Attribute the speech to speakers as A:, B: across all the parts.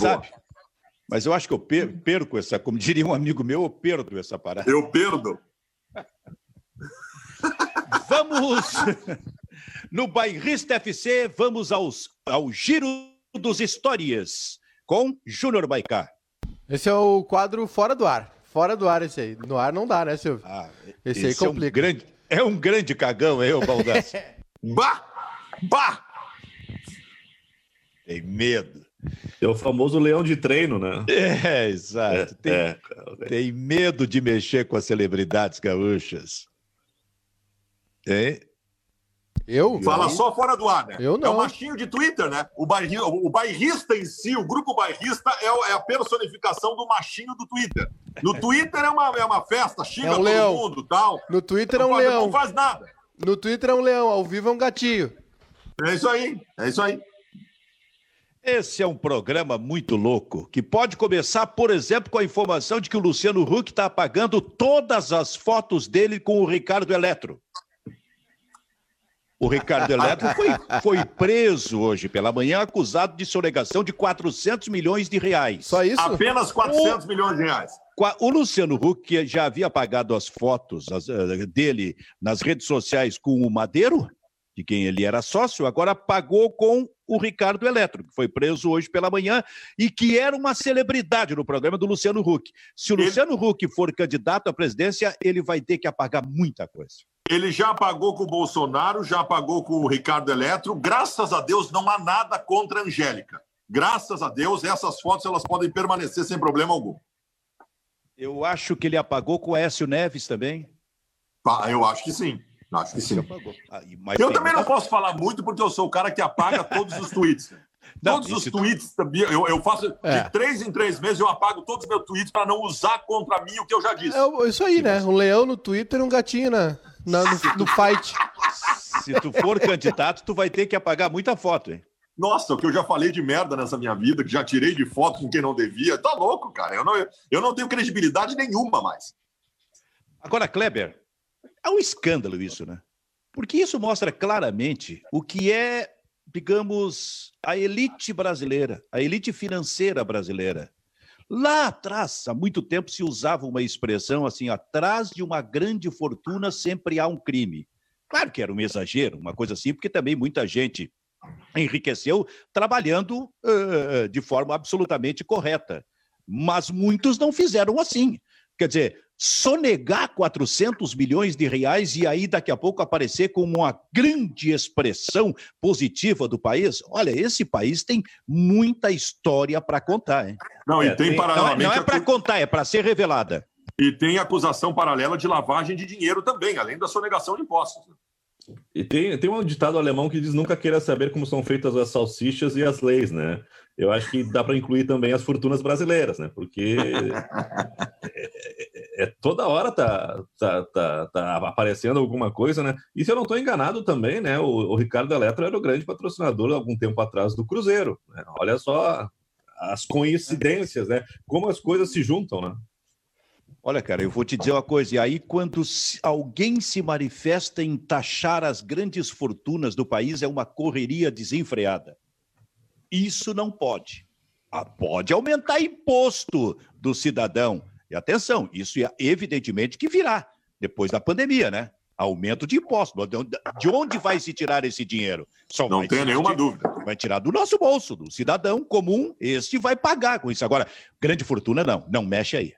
A: sabe, mas eu acho que eu perco essa, como diria um amigo meu, eu perdo essa parada.
B: Eu perdo.
A: Vamos no Bairrista FC, vamos aos, ao Giro dos Histórias com Júnior Baicá.
C: Esse é o quadro fora do ar. Fora do ar esse aí. No ar não dá, né, Silvio? Ah,
A: esse, esse aí complica. É um grande, é um grande cagão, é, o Baldassi?
B: bah! Bah!
A: Tem medo.
D: É o famoso leão de treino, né?
A: É, exato. É, tem, é, tem medo de mexer com as celebridades gaúchas.
B: Tem? Eu? Fala eu? só fora do ar, né?
C: Eu não. É
B: o machinho de Twitter, né? O, bairri, o bairrista em si, o grupo bairrista, é, é, a personificação do machinho do Twitter. No Twitter é uma, é uma festa, xinga é um todo leão. mundo tal.
C: No Twitter é um leão.
B: Não faz nada.
C: No Twitter é um leão, ao vivo é um gatinho.
B: É isso aí, é isso aí.
A: Esse é um programa muito louco, que pode começar, por exemplo, com a informação de que o Luciano Huck está apagando todas as fotos dele com o Ricardo Eletro. O Ricardo Eletro foi, foi preso hoje pela manhã, acusado de sonegação de 400 milhões de reais.
B: Só isso? Apenas 400 o... milhões de reais.
A: O Luciano Huck já havia apagado as fotos eh, dele nas redes sociais com o Madeiro, de quem ele era sócio, agora pagou com o Ricardo Eletro, que foi preso hoje pela manhã e que era uma celebridade no programa do Luciano Huck. Se o ele... Luciano Huck for candidato à presidência, ele vai ter que apagar muita coisa.
B: Ele já pagou com o Bolsonaro, já pagou com o Ricardo Eletro. Graças a Deus não há nada contra a Angélica. Graças a Deus, essas fotos elas podem permanecer sem problema algum.
A: Eu acho que ele apagou com o Écio Neves também.
B: Eu acho que sim. Acho que sim. Ah, eu também não posso falar muito porque eu sou o cara que apaga todos os tweets. Não, todos os tweets, eu, eu faço é. de três em três meses, eu apago todos os meus tweets para não usar contra mim o que eu já disse.
C: É isso aí, né? Um leão no Twitter e um gatinho na, na no, no fight.
A: Se tu for candidato, tu vai ter que apagar muita foto, hein?
B: Nossa, o que eu já falei de merda nessa minha vida, que já tirei de foto com quem não devia. Tá louco, cara. Eu não, eu não tenho credibilidade nenhuma mais.
A: Agora, Kleber, é um escândalo isso, né? Porque isso mostra claramente o que é, digamos, a elite brasileira, a elite financeira brasileira. Lá atrás, há muito tempo, se usava uma expressão assim: atrás de uma grande fortuna sempre há um crime. Claro que era um exagero, uma coisa assim, porque também muita gente enriqueceu trabalhando uh, de forma absolutamente correta. Mas muitos não fizeram assim. Quer dizer, sonegar 400 milhões de reais e aí daqui a pouco aparecer como uma grande expressão positiva do país, olha, esse país tem muita história para contar. Hein?
B: Não, e é, tem, tem paralelamente...
A: Não, não é para contar, é para ser revelada.
B: E tem acusação paralela de lavagem de dinheiro também, além da sonegação de impostos.
D: E tem, tem um ditado alemão que diz nunca queira saber como são feitas as salsichas e as leis, né? Eu acho que dá para incluir também as fortunas brasileiras, né? Porque é, toda hora tá, tá, tá, tá, aparecendo alguma coisa, né? E se eu não estou enganado também, né? O, o, Ricardo Eletro era o grande patrocinador algum tempo atrás do Cruzeiro. Né? Olha só as coincidências, né? Como as coisas se juntam, né?
A: Olha, cara, eu vou te dizer uma coisa. E aí, quando alguém se manifesta em taxar as grandes fortunas do país, é uma correria desenfreada. Isso não pode. Ah, pode aumentar imposto do cidadão. E atenção, isso é evidentemente que virá depois da pandemia, né? Aumento de impostos. De onde vai se tirar esse dinheiro?
B: Só não tem nenhuma dúvida.
A: Vai tirar do nosso bolso, do cidadão comum. Este vai pagar com isso. Agora, grande fortuna, não. Não mexe aí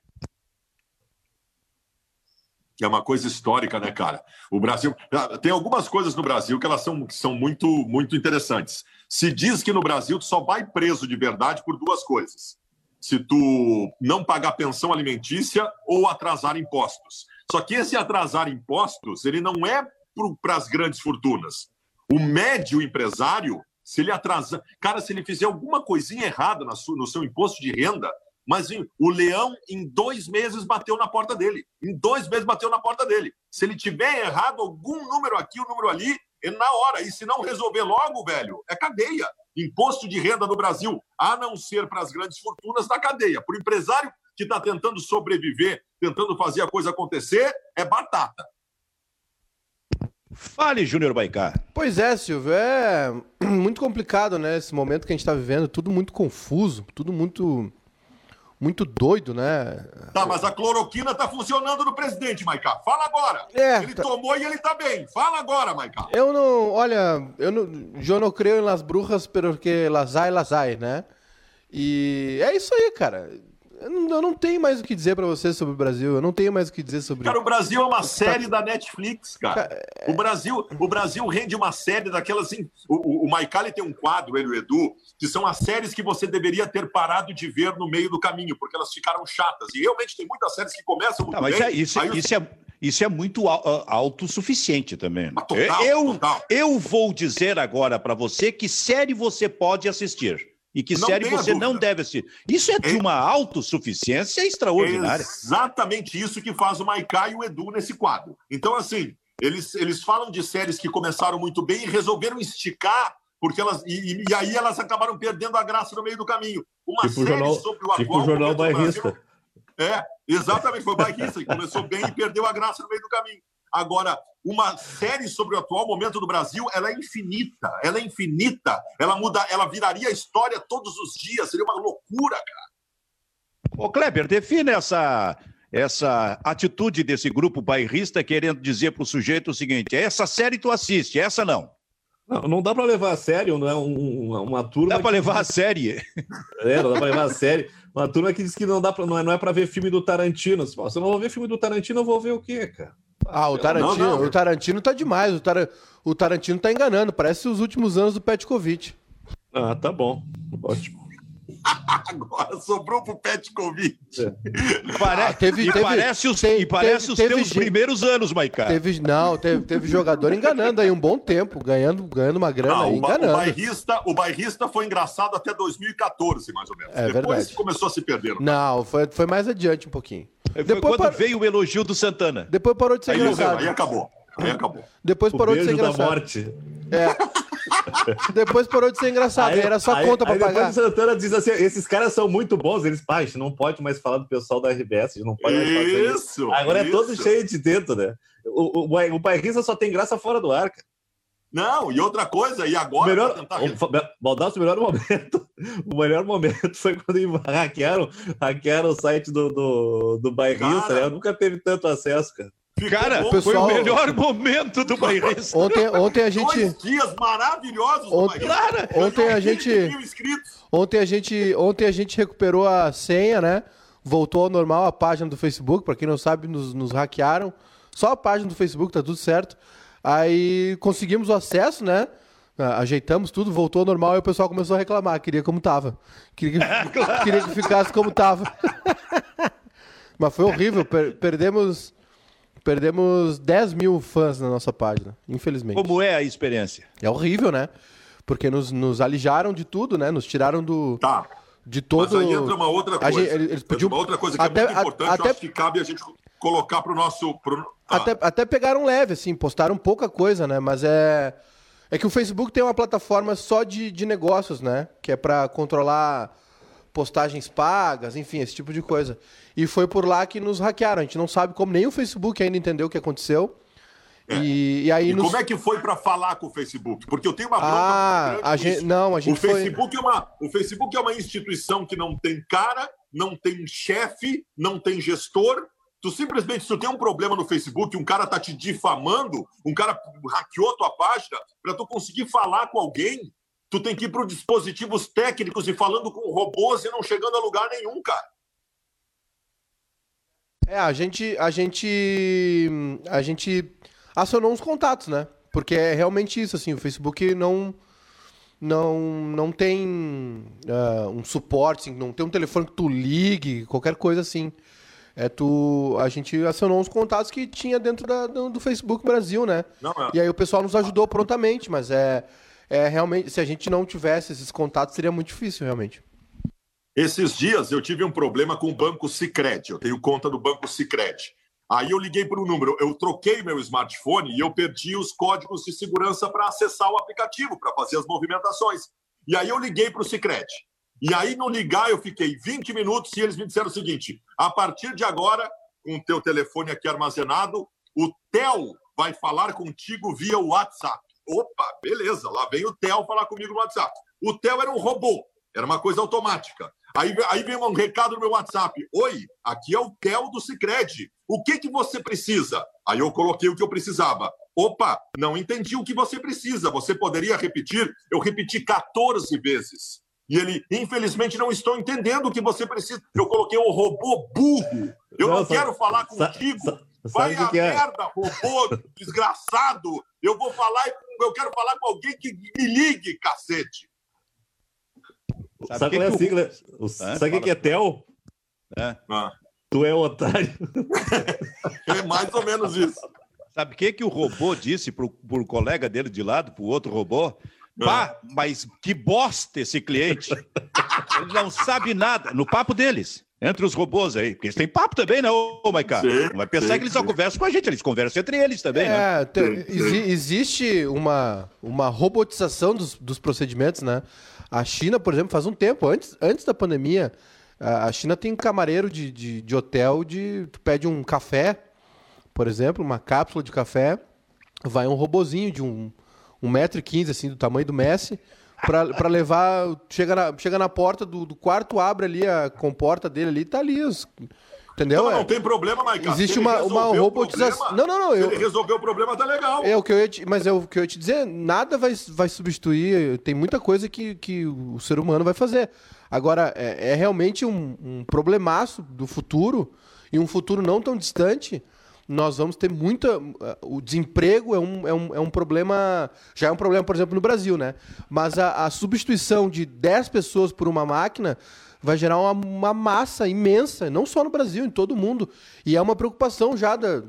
B: que é uma coisa histórica, né, cara? O Brasil ah, tem algumas coisas no Brasil que elas são, que são muito, muito interessantes. Se diz que no Brasil tu só vai preso de verdade por duas coisas: se tu não pagar pensão alimentícia ou atrasar impostos. Só que esse atrasar impostos ele não é para as grandes fortunas. O médio empresário, se ele atrasar, cara, se ele fizer alguma coisinha errada no seu imposto de renda, mas o leão, em dois meses, bateu na porta dele. Em dois meses, bateu na porta dele. Se ele tiver errado algum número aqui, um número ali, na hora. E se não resolver logo, velho, é cadeia. Imposto de renda no Brasil, a não ser para as grandes fortunas, da cadeia. Para o empresário que está tentando sobreviver, tentando fazer a coisa acontecer, é batata.
A: Fale, Júnior Baicá.
C: Pois é, Silvio, é muito complicado, né? Esse momento que a gente está vivendo, tudo muito confuso, tudo muito muito doido, né?
B: Tá, mas a cloroquina tá funcionando no presidente, Maiká. Fala agora.
C: É,
B: ele
C: tá-
B: tomou e ele tá bem. Fala agora, Maiká.
C: Eu não, olha, eu não, eu não creio em las brujas porque las hay, las hay, né? E é isso aí, cara. Eu não, eu não tenho mais o que dizer pra você sobre o Brasil. Eu não tenho mais o que dizer sobre.
B: Cara, o Brasil é uma série da Netflix, cara.
C: é-
B: O Brasil, o Brasil rende uma série daquelas assim. O, o, o Maicali tem um quadro, ele e o Edu, que são as séries que você deveria ter parado de ver no meio do caminho, porque elas ficaram chatas. E realmente tem muitas séries que começam muito
A: Tá, mas
B: bem.
A: é- isso,
B: aí o-
A: isso é, isso é muito au- autossuficiente também. né?
B: Ah, total,
A: eu,
B: total.
A: eu vou dizer agora pra você que série você pode assistir e que
B: Não
A: série você não deve assistir. Isso é de
B: É-
A: uma autossuficiência
B: É
A: extraordinária.
B: exatamente isso que faz o Maiká e o Edu nesse quadro. Então, assim, eles, eles falam de séries que começaram muito bem e resolveram esticar, porque elas. E, e- e aí elas acabaram perdendo a graça no meio do caminho. Uma
D: Tipo
B: série
D: jornal-
B: sobre o
D: Tipo
B: atual
D: o jornal
B: do Brasil-
D: bairrista.
B: É, exatamente, foi o bairrista que começou bem e perdeu a graça no meio do caminho. Agora, uma série sobre o atual momento do Brasil, ela é infinita, ela é infinita, ela muda, ela viraria história todos os dias, seria uma loucura, cara.
A: Ô, Kleber, define essa, essa atitude desse grupo bairrista querendo dizer pro sujeito o seguinte: essa série tu assiste, essa não.
D: Não, não dá pra levar a sério, não é um- uma, uma turma.
A: Dá pra
D: que-
A: levar a série.
D: É, não dá pra levar a sério. Uma turma que diz que não dá pra, não é, não é pra ver filme do Tarantino. Se eu não vou ver filme do Tarantino, eu vou ver o quê, cara?
C: Ah, o Tarantino,
B: Não, não.
C: o Tarantino tá demais. O, Tar, o Tarantino tá enganando. Parece os últimos anos do Petkovic.
D: Ah, tá bom. Ótimo.
B: Agora sobrou pro Petkovic.
A: Pare...
C: Ah, teve-
A: e
C: teve-
A: parece os,
C: teve-
A: e parece
C: teve-
A: os
C: teve
A: teus
C: gente-
A: primeiros anos, Maicá.
C: Teve, não, teve, teve jogador enganando aí um bom tempo, ganhando, ganhando uma grana
B: Não,
C: aí,
B: o, ba- o
C: enganando.
B: bairrista, o bairrista foi engraçado até 2014, mais ou menos.
C: É
B: Depois
C: verdade.
B: começou a se perder.
C: Não, foi, foi mais adiante um pouquinho.
A: Foi
C: Depois,
A: quando
C: par-
A: veio o elogio do Santana.
C: depois parou de ser
B: Aí,
C: engraçado.
B: aí acabou. Aí acabou.
C: Depois
D: O
C: parou de ser
D: beijo da
C: engraçado.
D: morte.
C: Depois parou de ser engraçado. Aí, era só
D: aí-
C: conta pra
D: aí depois
C: pagar.
D: o Santana diz assim: esses caras são muito bons. Eles, pai, a gente não pode mais falar do pessoal da RBS, a gente não pode mais fazer isso.
B: Isso.
D: Agora é
B: isso.
D: todo cheio de dentro, né? O, o, o, o bairrista só tem graça fora do ar, cara.
B: Não, e outra coisa, e agora
D: melhor,
B: tentar
D: o, melhor momento, o melhor momento foi quando hackearam, hackearam o site do, do, do bairrista,
B: Cara.
D: né? Nunca teve tanto acesso, cara.
B: Ficou
A: Cara,
B: bom.
A: foi
C: pessoal-
A: o melhor momento do bairrista.
C: Ontem, ontem a gente.
B: Dois dias maravilhosos do
C: Ontem-
B: bairrista.
C: ontem a gente-
B: 20 mil inscritos.
C: Ontem a gente, ontem a gente recuperou a senha, né? Voltou ao normal a página do Facebook. Pra quem não sabe, nos, nos hackearam. Só a página do Facebook, tá tudo certo. Aí conseguimos o acesso, né? Ah, Ajeitamos tudo, voltou ao normal e o pessoal começou a reclamar. Queria como tava. Queria que, queria que ficasse como tava. Mas foi horrível. per- perdemos, perdemos 10 mil fãs na nossa página, infelizmente.
A: Como é a experiência?
C: É horrível, né? Porque nos, nos alijaram de tudo, né? Nos tiraram do,
B: Tá.
C: de todo.
B: Mas aí entra uma outra coisa.
C: gente- eles podiam-
B: Uma outra coisa que
C: até-
B: é muito importante,
C: até-
B: eu acho que cabe a gente colocar para o nosso. Pro... Ah,
C: Até, até pegaram leve, assim, postaram pouca coisa, né? Mas é. É que o Facebook tem uma plataforma só de, de negócios, né? Que é pra controlar postagens pagas, enfim, esse tipo de coisa. E foi por lá que nos hackearam. A gente não sabe como, nem o Facebook ainda entendeu o que aconteceu. E, e aí
B: E
C: nos.
B: como é que foi para falar com o Facebook? Porque eu tenho uma bronca
C: Ah, a gente. Não, a
B: O
C: gente foi.
B: Facebook, é uma, o Facebook é uma instituição que não tem cara, não tem chefe, não tem gestor. Tu simplesmente, se tu tem um problema no Facebook, um cara tá te difamando, um cara hackeou tua página, para tu conseguir falar com alguém, tu tem que ir para dispositivos técnicos e falando com robôs e não chegando a lugar nenhum, cara.
C: É, a gente, a gente, a gente acionou uns contatos, né? Porque é realmente isso, assim, o Facebook não, não, não tem ah, um suporte, assim, não tem um telefone que tu ligue, qualquer coisa assim. É tu, a gente acionou uns contatos que tinha dentro da- do, do Facebook Brasil, né?
B: Não, é.
C: E aí o pessoal nos ajudou prontamente, mas é, é realmente, se a gente não tivesse esses contatos, seria muito difícil, realmente.
B: Esses dias eu tive um problema com o Banco Sicredi. Eu tenho conta do Banco Sicredi. Aí eu liguei para o número, eu troquei meu smartphone e eu perdi os códigos de segurança para acessar o aplicativo, para fazer as movimentações. E aí eu liguei para o Sicredi. E aí no ligar eu fiquei 20 minutos e eles me disseram o seguinte: a partir de agora, com o teu telefone aqui armazenado, o TEL vai falar contigo via WhatsApp. Opa, beleza, lá vem o Theo falar comigo no WhatsApp. O Theo era um robô, era uma coisa automática. Aí, aí vem um recado no meu WhatsApp. Oi, aqui é o Theo do Cicred. O que, que você precisa? Aí eu coloquei o que eu precisava. Opa, não entendi o que você precisa. Você poderia repetir? Eu repeti 14 vezes. E ele, infelizmente, não estou entendendo o que você precisa. Eu coloquei um robô burro. Eu não, não quero falar contigo. Vai a que é? merda, robô desgraçado. Eu vou falar, eu quero falar com alguém que me ligue, cacete.
D: Sabe, sabe qual é a sigla? O... Sabe o que é TEL? É. Ah. Tu é otário.
B: é mais ou menos isso.
A: Sabe o que, que o robô disse pro, pro colega dele de lado, pro outro robô? Pá, mas que bosta esse cliente. Ele não sabe nada. No papo deles, entre os robôs aí. Porque eles têm papo também, né, ô Maiká? Não vai pensar sim, que eles só conversam com a gente, eles conversam entre eles também, né?
C: é, né? existe uma, uma robotização dos, dos procedimentos, né? A China, por exemplo, faz um tempo, antes, antes da pandemia, a China tem um camareiro de, de, de hotel de. Tu pede um café, por exemplo, uma cápsula de café, vai um robozinho de um, um metro e quinze, assim, do tamanho do Messi, para levar. Chega na, chega na porta do, do quarto, abre ali a comporta dele ali, tá ali os, Entendeu?
B: Não, não é. tem problema, Mike.
C: Existe uma, uma robotização. Não, não, não.
B: Eu... Ele resolveu o problema, tá legal.
C: É o que eu ia te... Mas é o que eu ia te dizer, nada vai, vai substituir. Tem muita coisa que, que o ser humano vai fazer. Agora, é, é realmente um, um problemaço do futuro, e um futuro não tão distante. Nós vamos ter muita. O desemprego é um, é um, é um problema. Já é um problema, por exemplo, no Brasil, né? Mas a, a substituição de 10 pessoas por uma máquina vai gerar uma, uma, massa imensa, não só no Brasil, em todo o mundo. E é uma preocupação já da,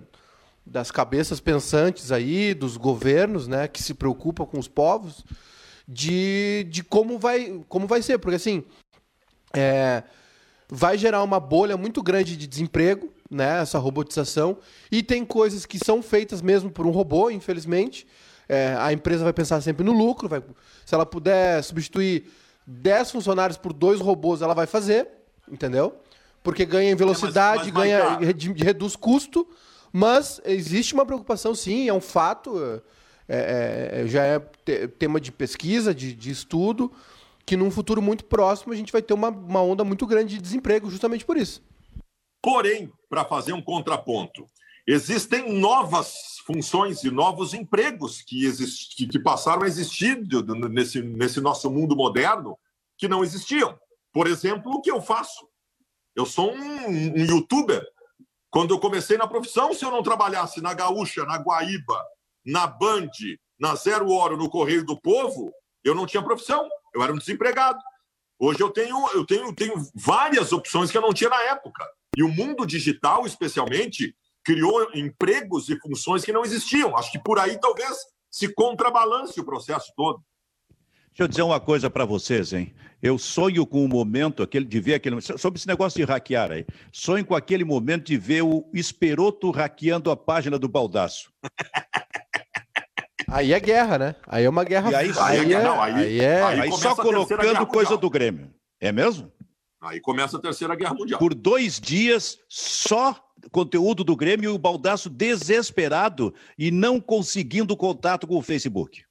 C: das cabeças pensantes aí, dos governos, né, que se preocupam com os povos, de, de como, vai, como vai ser. Porque assim, é, vai gerar uma bolha muito grande de desemprego, né, essa robotização, e tem coisas que são feitas mesmo por um robô, infelizmente. É, a empresa vai pensar sempre no lucro, vai, se ela puder substituir 10 funcionários por dois robôs ela vai fazer, entendeu? Porque ganha em velocidade, é, mas, mas, ganha, reduz custo, mas existe uma preocupação, sim, é um fato, é, é, é já é tema de pesquisa, de, de, estudo, que num futuro muito próximo a gente vai ter uma, uma onda muito grande de desemprego justamente por isso.
B: Porém, para fazer um contraponto, existem novas funções e novos empregos que, exist, que, passaram a existir nesse, nesse nosso mundo moderno que não existiam. Por exemplo, o que eu faço? Eu sou um, um youtuber. Quando eu comecei na profissão, se eu não trabalhasse na Gaúcha, na Guaíba, na Band, na Zero Hora, no Correio do Povo, eu não tinha profissão. Eu era um desempregado. Hoje eu tenho, eu tenho, tenho várias opções que eu não tinha na época. E o mundo digital, especialmente, criou empregos e funções que não existiam. Acho que por aí talvez se contrabalance o processo todo.
A: Deixa eu dizer uma coisa para vocês, hein? Eu sonho com o momento aquele de ver aquele sobre esse negócio de hackear aí. Sonho com aquele momento de ver o Esperoto hackeando a página do Baldaço.
C: Aí é guerra, né? Aí é uma guerra.
A: E aí, aí, é, não, aí, aí, é, aí, aí só colocando coisa do Grêmio. É mesmo?
B: Aí começa a Terceira Guerra Mundial.
A: Por dois dias, só conteúdo do Grêmio e o Baldaço desesperado e não conseguindo contato com o Facebook.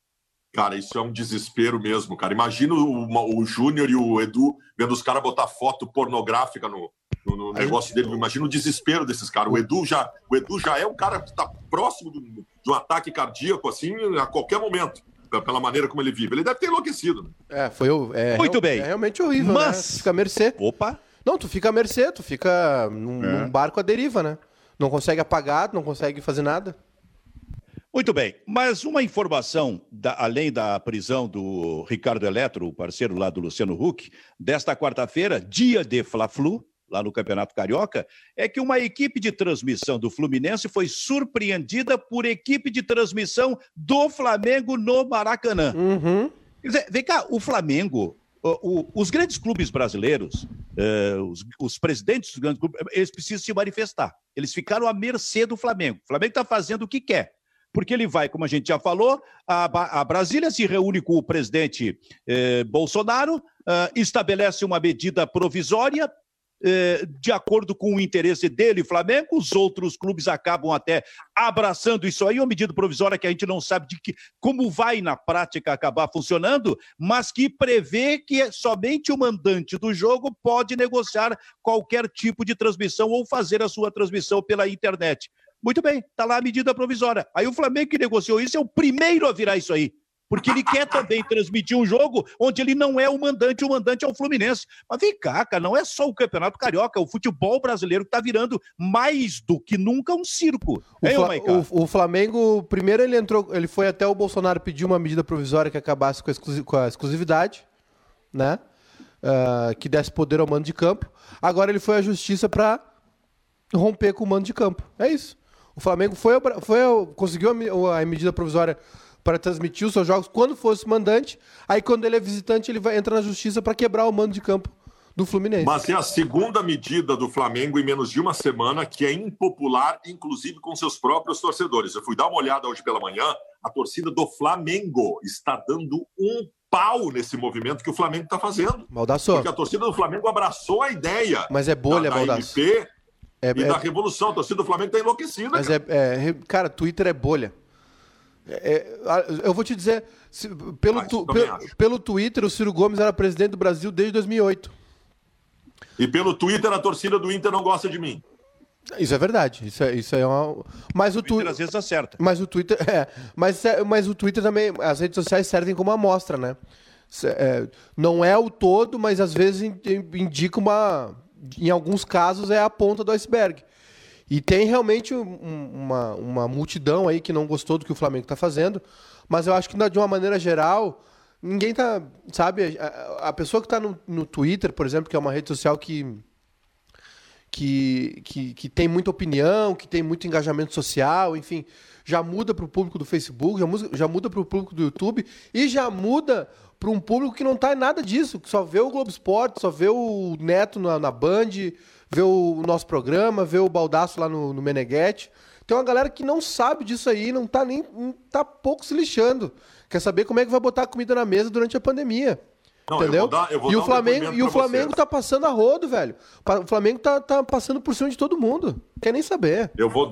B: Cara, isso é um desespero mesmo, cara. Imagina o, o Júnior e o Edu vendo os caras botar foto pornográfica no, no, no negócio dele. Imagina o desespero desses caras. O Edu já, o Edu já é um cara que está próximo de, de um ataque cardíaco, assim, a qualquer momento pela maneira como ele vive. Ele deve ter enlouquecido. Né?
C: É, foi
A: é, Muito bem.
C: É realmente horrível, né? Mas... né? Fica a mercê.
A: Opa!
C: Não, tu fica a mercê, tu fica num, é. num barco à deriva, né? Não consegue apagar, não consegue fazer nada.
A: Muito bem, mas uma informação, da, além da prisão do Ricardo Eletro, o parceiro lá do Luciano Huck, desta quarta-feira, dia de Fla-Flu, lá no Campeonato Carioca, é que uma equipe de transmissão do Fluminense foi surpreendida por equipe de transmissão do Flamengo no Maracanã.
C: Uhum.
A: Quer dizer, vem cá, o Flamengo o, o, os grandes clubes brasileiros, uh, os, os, presidentes dos grandes clubes, eles precisam se manifestar. Eles ficaram à mercê do Flamengo. O Flamengo está fazendo o que quer. Porque ele vai, como a gente já falou, a, a Brasília se reúne com o presidente eh, Bolsonaro, uh, estabelece uma medida provisória eh, de acordo com o interesse dele, Flamengo, os outros clubes acabam até abraçando isso aí, uma medida provisória que a gente não sabe de que, como vai na prática acabar funcionando, mas que prevê que somente o mandante do jogo pode negociar qualquer tipo de transmissão ou fazer a sua transmissão pela internet. Muito bem, está lá a medida provisória. Aí o Flamengo que negociou isso é o primeiro a virar isso aí porque ele quer também transmitir um jogo onde ele não é o mandante, o mandante é o Fluminense. Mas vem cá, cara, não é só o Campeonato Carioca, é o futebol brasileiro que está virando mais do que nunca um circo.
C: O, é, Fla o, o, Flamengo, primeiro ele entrou, ele foi até o Bolsonaro pedir uma medida provisória que acabasse com a, exclusi com a exclusividade, né? Uh, que desse poder ao mando de campo. Agora ele foi à justiça para romper com o mando de campo. É isso. O Flamengo foi, foi conseguiu a, a medida provisória para transmitir os seus jogos quando fosse mandante. Aí, quando ele é visitante, ele vai entrar na justiça para quebrar o mando de campo do Fluminense.
B: Mas é a segunda medida do Flamengo em menos de uma semana que é impopular, inclusive com seus próprios torcedores. Eu fui dar uma olhada hoje pela manhã, a torcida do Flamengo está dando um pau nesse movimento que o Flamengo está fazendo.
C: Maldaço.
B: Porque a torcida do Flamengo abraçou a ideia.
C: Mas é bolha, da, da MP
B: é, e é... da revolução. A torcida do Flamengo está enlouquecida.
C: Mas cara. É, é, cara, Twitter é bolha. É, eu vou te dizer, se, pelo, ah, tu, pelo, pelo, Twitter, o Ciro Gomes era presidente do Brasil desde 2008.
B: E pelo Twitter, a torcida do Inter não gosta de mim.
C: Isso é verdade. Isso é, isso é uma. Mas o, Twitter
A: às vezes acerta.
C: Mas o Twitter. É, mas, é, mas o Twitter também. As redes sociais servem como amostra, né? É, não é o todo, mas às vezes indica uma. Em alguns casos é a ponta do iceberg. E tem realmente um, uma, uma multidão aí que não gostou do que o Flamengo está fazendo, mas eu acho que de uma maneira geral, ninguém tá. Sabe, a, a pessoa que está no, no Twitter, por exemplo, que é uma rede social que, que, que, que tem muita opinião, que tem muito engajamento social, enfim, já muda para o público do Facebook, já muda, já muda para o público do YouTube e já muda para um público que não está em nada disso, que só vê o Globo Esporte, só vê o Neto na, na Band, vê o nosso programa, vê o Baldaço lá no, no Meneghetti. Tem uma galera que não sabe disso aí, não tá nem. Não tá pouco se lixando. Quer saber como é que vai botar comida na mesa durante a pandemia. Não, entendeu? Dar, e, o Flamengo, um e o Flamengo tá passando a rodo, velho. O Flamengo tá, tá passando por cima de todo mundo. Quer nem saber.
B: Eu vou,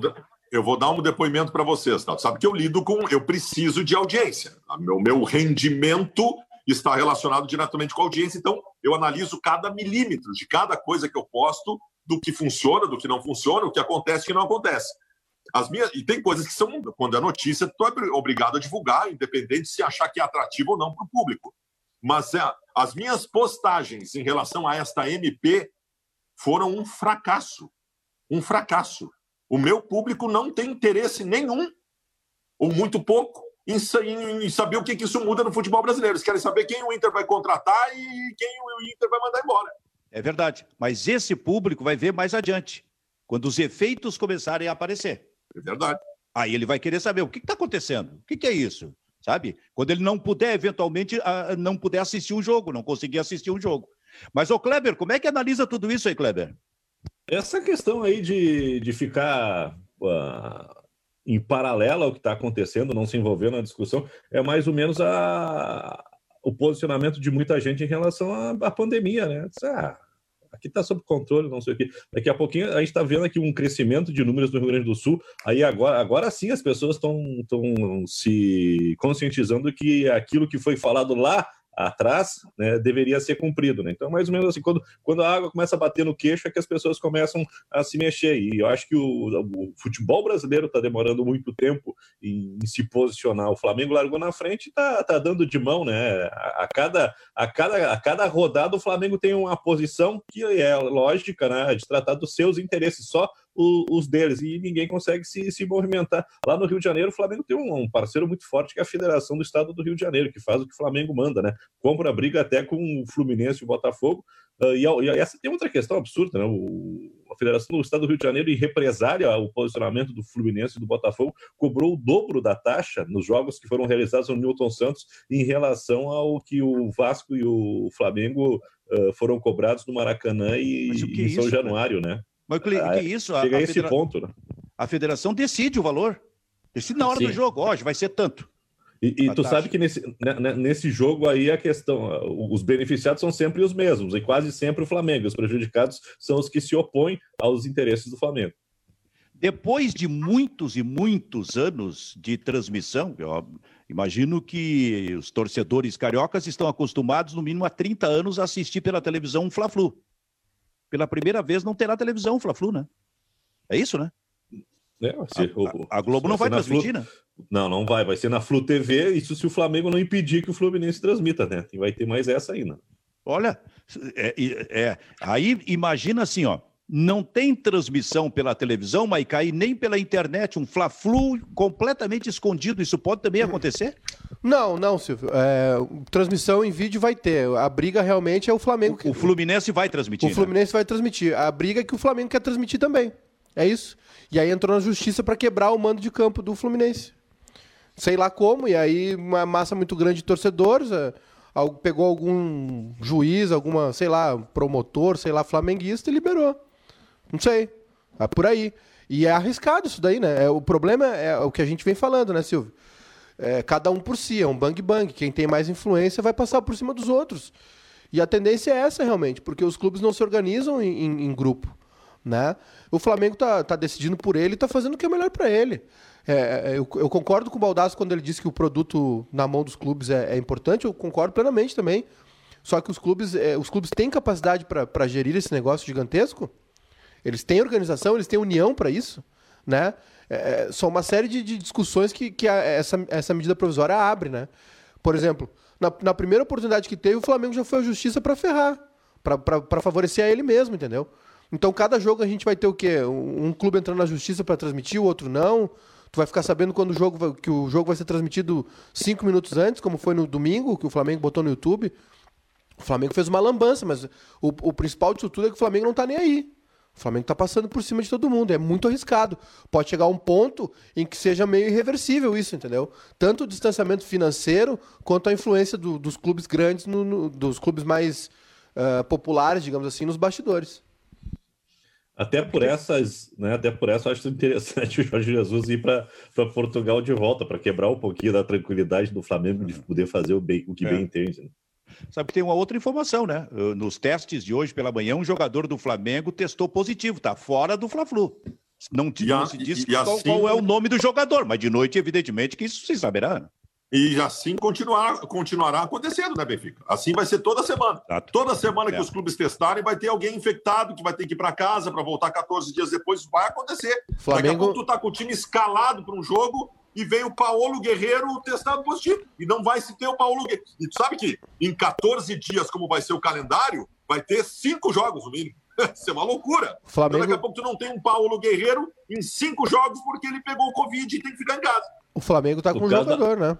B: eu vou dar um depoimento para vocês, tá? Sabe que eu lido com. Eu preciso de audiência. O meu, meu rendimento está relacionado diretamente com a audiência, então eu analiso cada milímetro de cada coisa que eu posto do que funciona, do que não funciona, o que acontece e o que não acontece. As minhas, e tem coisas que são, quando é notícia, tu é obrigado a divulgar, independente de se achar que é atrativo ou não para o público. Mas é, as minhas postagens em relação a esta MP foram um fracasso. Um fracasso. O meu público não tem interesse nenhum, ou muito pouco, em, em, em saber o que, que isso muda no futebol brasileiro. Eles querem saber quem o Inter vai contratar e quem o Inter vai mandar embora.
A: É verdade. Mas esse público vai ver mais adiante, quando os efeitos começarem a aparecer.
B: É verdade.
A: Aí ele vai querer saber o que está acontecendo, o que, que, é isso, sabe? Quando ele não puder, eventualmente, não puder assistir um jogo, não conseguir assistir um jogo. Mas, ô Kleber, como é que analisa tudo isso aí, Kleber?
D: Essa questão aí de, de ficar uh, em paralelo ao que está acontecendo, não se envolver na discussão, é mais ou menos a, o posicionamento de muita gente em relação à, à pandemia, né? Ah, aqui está sob controle, não sei o quê. Daqui a pouquinho a gente está vendo aqui um crescimento de números no Rio Grande do Sul. Aí agora, agora sim as pessoas estão se conscientizando que aquilo que foi falado lá atrás, né, deveria ser cumprido. Né? Então, mais ou menos assim, quando, quando a água começa a bater no queixo, é que as pessoas começam a se mexer. E eu acho que o, o futebol brasileiro está demorando muito tempo em, em, se posicionar. O Flamengo largou na frente e está tá dando de mão, né? A, a, cada, a, cada, a cada rodada o Flamengo tem uma posição que é lógica, né? De tratar dos seus interesses. Só o, os deles e ninguém consegue se, se movimentar. Lá no Rio de Janeiro, o Flamengo tem um, um, parceiro muito forte que é a Federação do Estado do Rio de Janeiro, que faz o que o Flamengo manda, né? Compra briga até com o Fluminense e o Botafogo. Uh, e, e, essa tem outra questão absurda, né? O, a Federação do Estado do Rio de Janeiro, em represália o posicionamento do Fluminense e do Botafogo, cobrou o dobro da taxa nos jogos que foram realizados no Newton Santos em relação ao que o Vasco e o Flamengo uh, foram cobrados no Maracanã e, em São Januário, né?
A: Mas o que, é isso?
D: Chega a, a esse federa... ponto, né?
A: A federação decide o valor. Decide na hora Sim. do jogo. Hoje vai ser tanto.
D: E, e tu sabe que nesse, né, né, nesse jogo aí a questão, os beneficiados são sempre os mesmos, e quase sempre o Flamengo. Os prejudicados são os que se opõem aos interesses do Flamengo.
A: Depois de muitos e muitos anos de transmissão, eu imagino que os torcedores cariocas estão acostumados, no mínimo há 30 anos, a assistir pela televisão um Fla-Flu. Pela primeira vez não terá televisão Fla-Flu, né? É isso, né?
D: É,
A: a, a, Globo não vai transmitir, Flu... né?
D: Não, não vai. Vai ser na Flu TV, isso se o Flamengo não impedir que o Fluminense transmita, né? E vai ter mais essa ainda.
A: Olha, é, é, aí imagina assim, ó não tem transmissão pela televisão, Maicá, e nem pela internet, um Fla-Flu completamente escondido. Isso pode também acontecer?
C: Não, não, Silvio. É, transmissão em vídeo vai ter. A briga realmente é o Flamengo.
A: O, o Fluminense vai transmitir.
C: O né? Fluminense vai transmitir. A briga é que o Flamengo quer transmitir também. É isso. E aí entrou na justiça para quebrar o mando de campo do Fluminense. Sei lá como, e aí uma massa muito grande de torcedores. É, pegou algum juiz, alguma, sei lá, promotor, sei lá, flamenguista e liberou. Não sei. É por aí. E é arriscado isso daí, né? É, o problema é o que a gente vem falando, né, Silvio? É, cada um por si, é um bang bang. Quem tem mais influência vai passar por cima dos outros. E a tendência é essa realmente, porque os clubes não se organizam em, em, em grupo. Né? O Flamengo tá, tá decidindo por ele e tá fazendo o que é melhor para ele. É, é, eu, eu, concordo com o Baldassi quando ele disse que o produto na mão dos clubes é, é importante, eu concordo plenamente também. Só que os clubes, é, os clubes têm capacidade para gerir esse negócio gigantesco? Eles têm organização, eles têm união para isso, né? É, é, são uma série de, de discussões que, que a, essa, essa medida provisória abre, né? Por exemplo, na, na primeira oportunidade que teve, o Flamengo já foi à justiça para ferrar, para favorecer a ele mesmo, entendeu? Então, cada jogo a gente vai ter o quê? Um, um clube entrando na justiça para transmitir, o outro não. Tu vai ficar sabendo quando o jogo vai, que o jogo vai ser transmitido cinco minutos antes, como foi no domingo, que o Flamengo botou no YouTube. O Flamengo fez uma lambança, mas o, o principal disso tudo é que o Flamengo não está nem aí. O Flamengo está passando por cima de todo mundo. É muito arriscado. Pode chegar a um ponto em que seja meio irreversível isso, entendeu? Tanto o distanciamento financeiro quanto a influência do, dos clubes grandes, no, no, dos clubes mais uh, populares, digamos assim, nos bastidores.
D: Até por essas, né? Até por essa, eu acho interessante o Jorge Jesus ir para Portugal de volta, para quebrar um pouquinho da tranquilidade do Flamengo de poder fazer o, bem, o que é. bem entende. Né?
A: Sabe que tem uma outra informação, né? Nos testes de hoje pela manhã, um jogador do Flamengo testou positivo, tá fora do Fla-Flu. Não, te, não se disse qual, assim, qual, é o nome do jogador, mas de noite, evidentemente, que isso se saberá. Né?
B: E assim continuar, continuará acontecendo, né, Benfica? Assim vai ser toda semana. Exato. Toda semana é. que os clubes testarem, vai ter alguém infectado que vai ter que ir para casa para voltar 14 dias depois. Isso vai acontecer. Flamengo... Daqui a pouco tu tá com o time escalado para um jogo e vem o Paulo Guerreiro testado positivo. E não vai se ter o Paulo Guerreiro. E tu sabe que em 14 dias, como vai ser o calendário, vai ter cinco jogos no mínimo. Isso é uma loucura.
C: Flamengo... Então,
B: daqui a pouco tu não tem um Paulo Guerreiro em cinco jogos porque ele pegou o Covid e tem que ficar em casa.
C: O Flamengo tá com um jogador, da... né?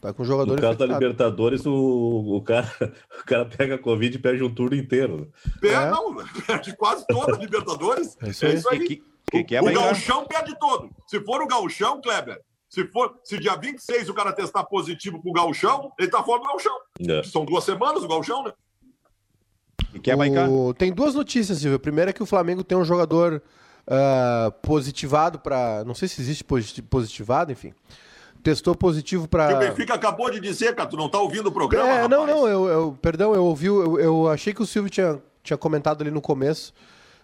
C: Tá com um jogador
D: No caso da Libertadores, o, o, cara, o cara pega Covid e perde um turno inteiro.
B: Perde, é. não, perde quase toda a Libertadores. É isso, é isso aí. Que, que, que é o, o Gauchão perde todo. Se for o Gauchão, Kleber, se for, se dia 26 o cara testar positivo pro galchão, ele tá fora do galchão. É. São duas semanas o galchão, né?
C: E quer o... Tem duas notícias, Silvio. A primeira é que o Flamengo tem um jogador uh, positivado para, não sei se existe positivado, enfim. Testou positivo para.
B: O Benfica acabou de dizer, cara, tu não tá ouvindo o programa,
C: É,
B: rapaz.
C: não, não, eu, eu, perdão, eu ouvi, eu, eu achei que o Silvio tinha, tinha comentado ali no começo,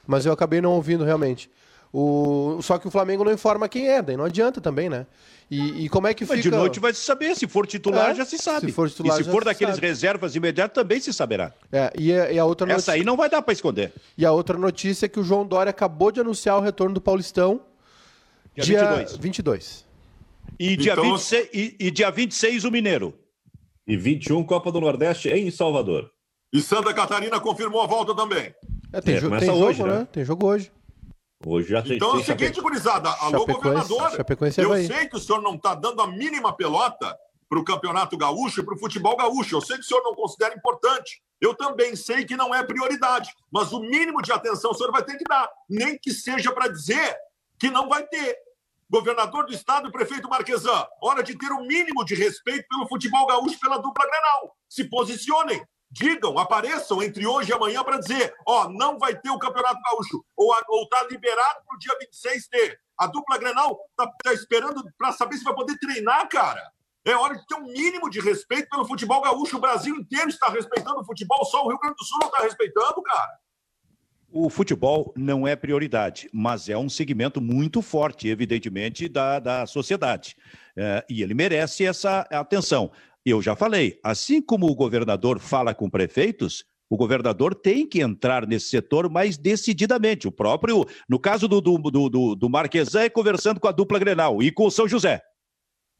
C: mas eu acabei não ouvindo realmente. O... Só que o Flamengo não informa quem é, daí não adianta também, né? E, e como é que
A: Mas
C: fica...
A: de noite vai se saber, se for titular é, já se sabe. Se for titular, e se for daqueles sabe. reservas imediatos também se saberá.
C: É, e a, e a outra
A: Essa aí não vai dar para esconder.
C: E a outra notícia é que o João Dória acabou de anunciar o retorno do Paulistão dia, dia 22. 22.
A: E, dia então... 26, e, e dia 26 o Mineiro.
D: E 21 Copa do Nordeste em Salvador.
B: E Santa Catarina confirmou a volta também.
C: É, tem, é, jo tem hoje, jogo, né? né? Tem jogo hoje.
D: Hoje já tem,
B: então é o seguinte, gurizada, alô, governador, eu vai. sei que o senhor não está dando a mínima pelota para o Campeonato Gaúcho e para o futebol gaúcho. Eu sei que o senhor não considera importante. Eu também sei que não é prioridade. Mas o mínimo de atenção o senhor vai ter que dar. Nem que seja para dizer que não vai ter. Governador do Estado e prefeito Marquesan, hora de ter o mínimo de respeito pelo futebol gaúcho pela dupla Grenal. Se posicionem digam, apareçam entre hoje e amanhã para dizer: ó, não vai ter o Campeonato Gaúcho, ou, ou tá liberado para o dia 26 ter. A dupla Grenal tá, tá esperando para saber se vai poder treinar, cara. É hora de ter um mínimo de respeito pelo futebol gaúcho. O Brasil inteiro está respeitando o futebol, só o Rio Grande do Sul não está respeitando, cara.
A: O futebol não é prioridade, mas é um segmento muito forte, evidentemente, da, da sociedade. É, e ele merece essa atenção. Eu já falei, assim como o governador fala com prefeitos, o governador tem que entrar nesse setor mais decididamente. O próprio, no caso do, do, do, do Marquesan, é conversando com a dupla Grenal e com o São José.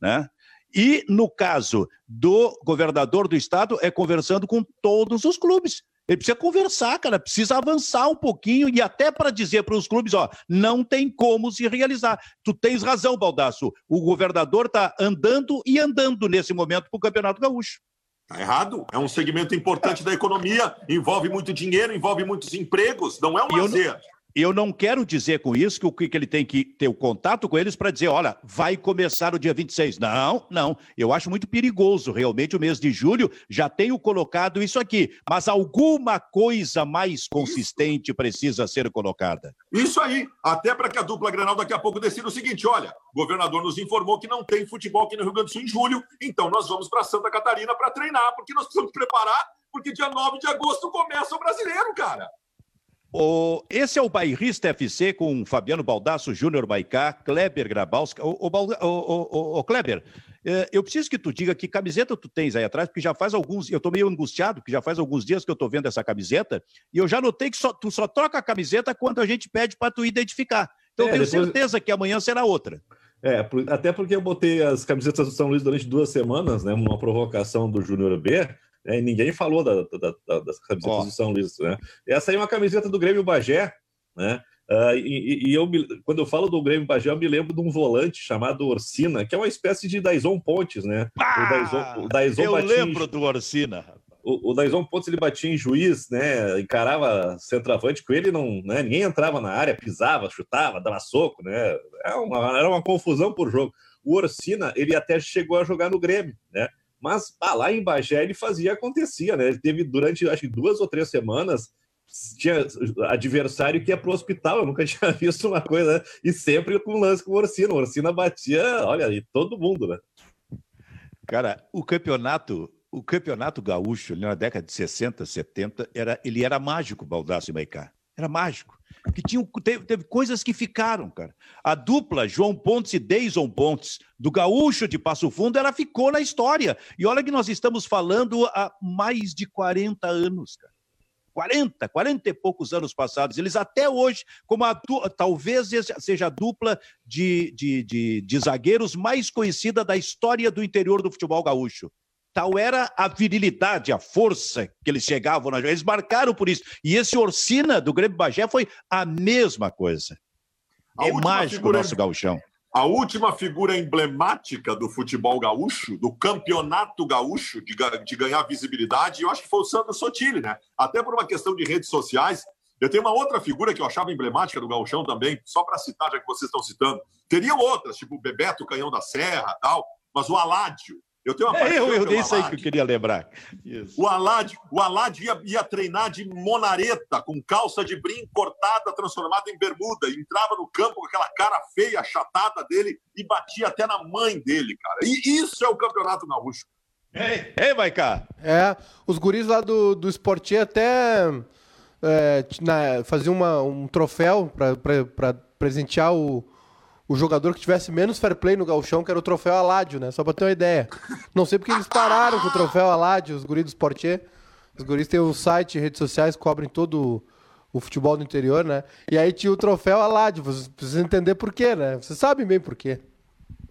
A: Né? E no caso do governador do estado, é conversando com todos os clubes. Ele precisa conversar, cara, precisa avançar um pouquinho e até para dizer para os clubes, ó, não tem como se realizar. Tu tens razão, Baldasso. O governador está andando e andando nesse momento para o Campeonato Gaúcho.
B: Está errado. É um segmento importante da economia, envolve muito dinheiro, envolve muitos empregos, não é um lazer.
A: Eu não quero dizer com isso que o que ele tem que ter o contato com eles para dizer, olha, vai começar o dia 26. Não, não. Eu acho muito perigoso. Realmente, o mês de julho já tenho colocado isso aqui. Mas alguma coisa mais consistente isso. precisa ser colocada.
B: Isso aí. Até para que a dupla Granal daqui a pouco decida o seguinte: olha, o governador nos informou que não tem futebol aqui no Rio Grande do Sul em julho, então nós vamos para Santa Catarina para treinar, porque nós precisamos preparar, porque dia 9 de agosto começa o brasileiro, cara.
A: O, esse é o Bairrista FC com Fabiano Baldasso, Júnior Baicá, Kleber Grabowska. O, o, o, Kleber, é, eu preciso que tu diga que camiseta tu tens aí atrás, porque já faz alguns. Eu tô meio angustiado, porque já faz alguns dias que eu tô vendo essa camiseta, e eu já notei que só, tu só troca a camiseta quando a gente pede para tu identificar. Então é, eu tenho depois... certeza que amanhã será outra.
D: É, até porque eu botei as camisetas do São Luís durante duas semanas, né? Uma provocação do Júnior B. Né? ninguém falou da, da, da, das camisetas oh. do São Luís. Né? Essa aí é uma camiseta do Grêmio Bagé, né? Uh, e, e, eu me, quando eu falo do Grêmio Bagé, eu me lembro de um volante chamado Orsina, que é uma espécie de Daison Pontes, né?
A: Ah, o Daison, o Daison eu lembro em, do Orsina.
D: O, o Daison Pontes ele batia em juiz, né? Encarava centroavante com ele, não, né? ninguém entrava na área, pisava, chutava, dava soco, né? Era é uma, era uma confusão por jogo. O Orsina, ele até chegou a jogar no Grêmio, né? Mas ah, lá em Bagé ele fazia, acontecia, né? Ele teve durante, acho que duas ou três semanas, tinha adversário que ia pro hospital, eu nunca tinha visto uma coisa, né? e sempre com lance com o Orsina. O Orsina batia, olha, e todo mundo, né?
A: Cara, o campeonato, o campeonato gaúcho, na década de 60, 70, era, ele era mágico, Baldaço e Maicá. Era mágico. Porque tinha, teve, teve, coisas que ficaram, cara. A dupla João Pontes e Deison Pontes, do Gaúcho de Passo Fundo, ela ficou na história. E olha que nós estamos falando há mais de 40 anos, cara. 40, 40 e poucos anos passados. Eles até hoje, como a, talvez seja a dupla de, de, de, de zagueiros mais conhecida da história do interior do futebol gaúcho tal era a virilidade, a força que eles chegavam na Eles marcaram por isso. E esse Orsina do Grêmio Bagé foi a mesma coisa. A é mágico figura, o nosso gauchão.
B: A última figura emblemática do futebol gaúcho, do campeonato gaúcho, de, de ganhar visibilidade, eu acho que foi o Sandro Sotile, né? Até por uma questão de redes sociais. Eu tenho uma outra figura que eu achava emblemática do gauchão também, só para citar, já que vocês estão citando. Teriam outras, tipo o Bebeto Canhão da Serra tal, mas o Aládio,
A: eu tenho uma é, eu, eu nem sei que eu queria lembrar.
B: Isso. O Alad, o Alad ia, ia, treinar de monareta, com calça de brim cortada, transformada em bermuda. Entrava no campo com aquela cara feia, achatada dele e batia até na mãe dele, cara. E isso é o Campeonato Gaúcho.
A: Ei, ei Maiká!
C: É, os guris lá do, do Esportinho até é, faziam um troféu para presentear o o jogador que tivesse menos fair play no galchão, que era o troféu Aládio, né? Só pra ter uma ideia. Não sei porque eles pararam com o troféu Aládio, os guris do Sportier. Os guris têm um site, redes sociais, cobrem todo o futebol do interior, né? E aí tinha o troféu Aládio. Vocês precisam entender por quê, né? Vocês sabem bem por quê.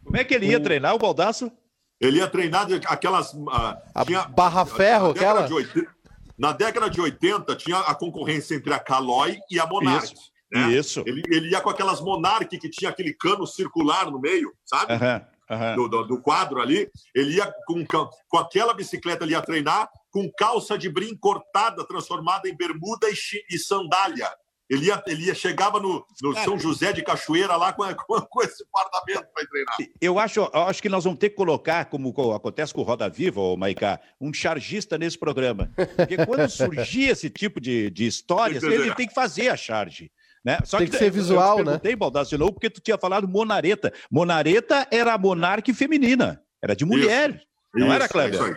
A: Como é que ele ia o... treinar, o Baldaço?
B: Ele ia treinar aquelas... Uh,
C: a tinha, barra ferro, aquela?
B: De na década de 80, tinha a concorrência entre a Caloi e a Monarch. Isso.
A: Né? Isso.
B: Ele, ele ia com aquelas Monarch que tinha aquele cano circular no meio, sabe? Uhum, uhum. Do, do, do, quadro ali. Ele ia com, com aquela bicicleta, ele ia treinar com calça de brim cortada, transformada em bermuda e, e sandália. Ele ia, ele ia chegava no, no São José de Cachoeira lá com, com, com esse fardamento para treinar.
A: Eu acho, eu acho que nós vamos ter que colocar, como acontece com o Roda Viva, o Maicá, um chargista nesse programa. Porque quando surgir esse tipo de, de histórias, ele tem que fazer a charge. Né?
C: Só Tem que, que ser visual, eu, eu
A: né? Tem Baldassi de novo, porque tu tinha falado monareta. Monareta era a monarque feminina. era de mulher. Não era Kleber?
B: isso aí.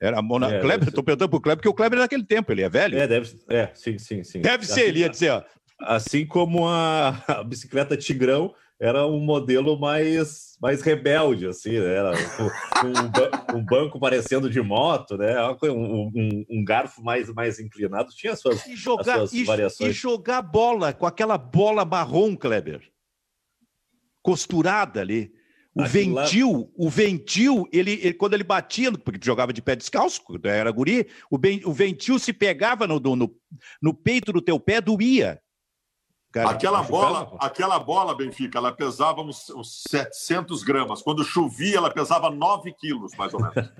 A: Era a Mona
D: É,
A: Kleber. Estou perguntando pro Kleber, porque o Kleber é daquele tempo, ele é velho.
D: É, deve É, sim, sim, sim.
A: Deve ser, ele ia dizer, ó.
D: Assim como a, a bicicleta Tigrão era um modelo mais, mais rebelde, assim, né? Era um, um um banco parecendo de moto, né? Um, um- garfo mais, mais inclinado. Tinha suas.
A: E jogar,
D: suas
A: e,
D: variações.
A: e jogar bola com aquela bola marrom, Kleber. Costurada ali. O
D: Aquilo lá-
A: ventil, o ventil, ele, ele- quando ele batia, porque jogava de pé descalço, quando era guri, o, ben- o ventil se pegava no, no, no peito do teu pé, doía. Cara,
B: Aquela bola,
D: pô.
B: aquela bola, Benfica, ela pesava uns, uns 700 gramas. Quando chovia, ela pesava 9 quilos, mais ou menos.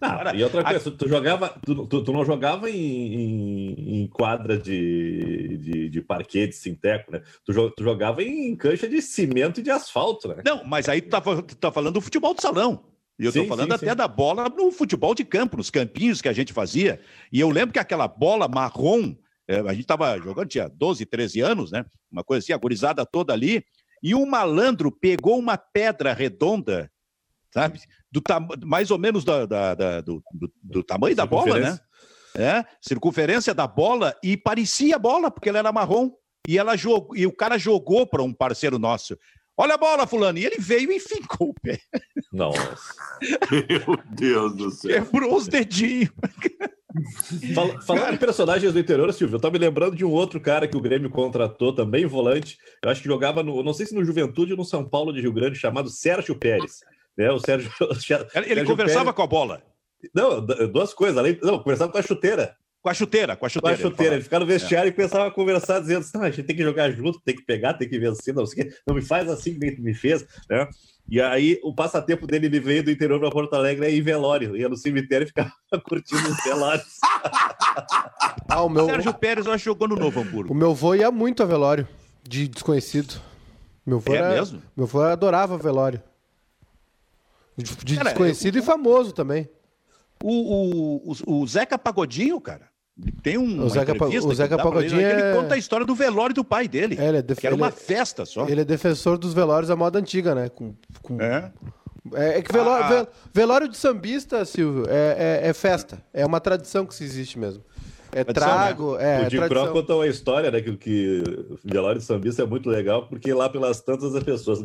A: Cara,
D: e outra
A: a-
D: coisa, tu, jogava, tu, tu- tu não jogava em, em- em quadra de, de, de parquet, de sinteco, né? Tu, tu jogava em cancha de cimento e de asfalto, né?
A: Não, mas aí tu tá, tu tá falando do futebol de salão. E eu tô
D: Sim,
A: falando
D: sim,
A: até
D: sim.
A: da bola no futebol de campo, nos campinhos que a gente fazia. E eu lembro que aquela bola marrom, a gente tava jogando, tinha 12, 13 anos, né? Uma coisa assim, a gurizada toda ali. E um malandro pegou uma pedra redonda, sabe? Do tam- mais ou menos da, da- da- do, do- do tamanho da bola, né? É, circunferência da bola e parecia bola, porque ela era marrom. E, ela jogou, e o cara jogou para um parceiro nosso. Olha a bola, fulano. E ele veio e ficou o pé.
D: Nossa.
B: Meu Deus do céu.
A: Quebrou os dedinhos.
D: Fala- Falando em personagens do interior, Silvio, eu tô me lembrando de um outro cara que o Grêmio contratou, também volante. Eu acho que jogava no, não sei se no Juventude ou no São Paulo de Rio Grande, chamado Sérgio Pérez. Né? O Sérgio.
A: Ele, ele
D: Sérgio
A: conversava
D: Pérez-
A: com a bola.
D: Não, duas coisas. Além... Não, conversava com a chuteira.
A: Com a chuteira, com a
D: Com a
A: chuteira. ele
D: chuteira. Ficava no vestiário e começava a conversar, dizendo assim: não, a gente tem que jogar junto, tem que pegar, tem que vencer, não sei o quê. Não me faz assim que nem tu me fez, né? E aí, o passatempo dele, ele veio do interior para Porto Alegre, aí em velório. Ia no cemitério e ficava curtindo os velórios.
C: Ah, o meu,
A: Sérgio Pérez, eu acho jogou no Novo Hamburgo.
C: o meu vô ia muito a velório de desconhecido. Meu vô
A: É
C: era-
A: mesmo?
C: Meu vô adorava velório. De, de
A: Cara,
C: desconhecido e famoso também.
A: O, o, o, o Zeca Pagodinho, cara, tem um.
C: O Zeca o Zeca Pagodinho
A: que Ele
C: é-
A: conta a história do velório do pai dele.
C: É, ele é def-
A: Que era uma
C: é-
A: festa só.
C: Ele é defensor dos velórios da moda antiga, né? Com, com-
A: É.
C: É, é que velório,
A: Ah.
C: vel- velório de sambista, Silvio, é, é- é festa. É uma tradição que se existe mesmo. É
A: Tradição,
C: trago, é,
D: o Jim Crow
C: tradição.
D: contou uma história, né? Que, que o velório de sambista é muito legal, porque lá pelas tantas as pessoas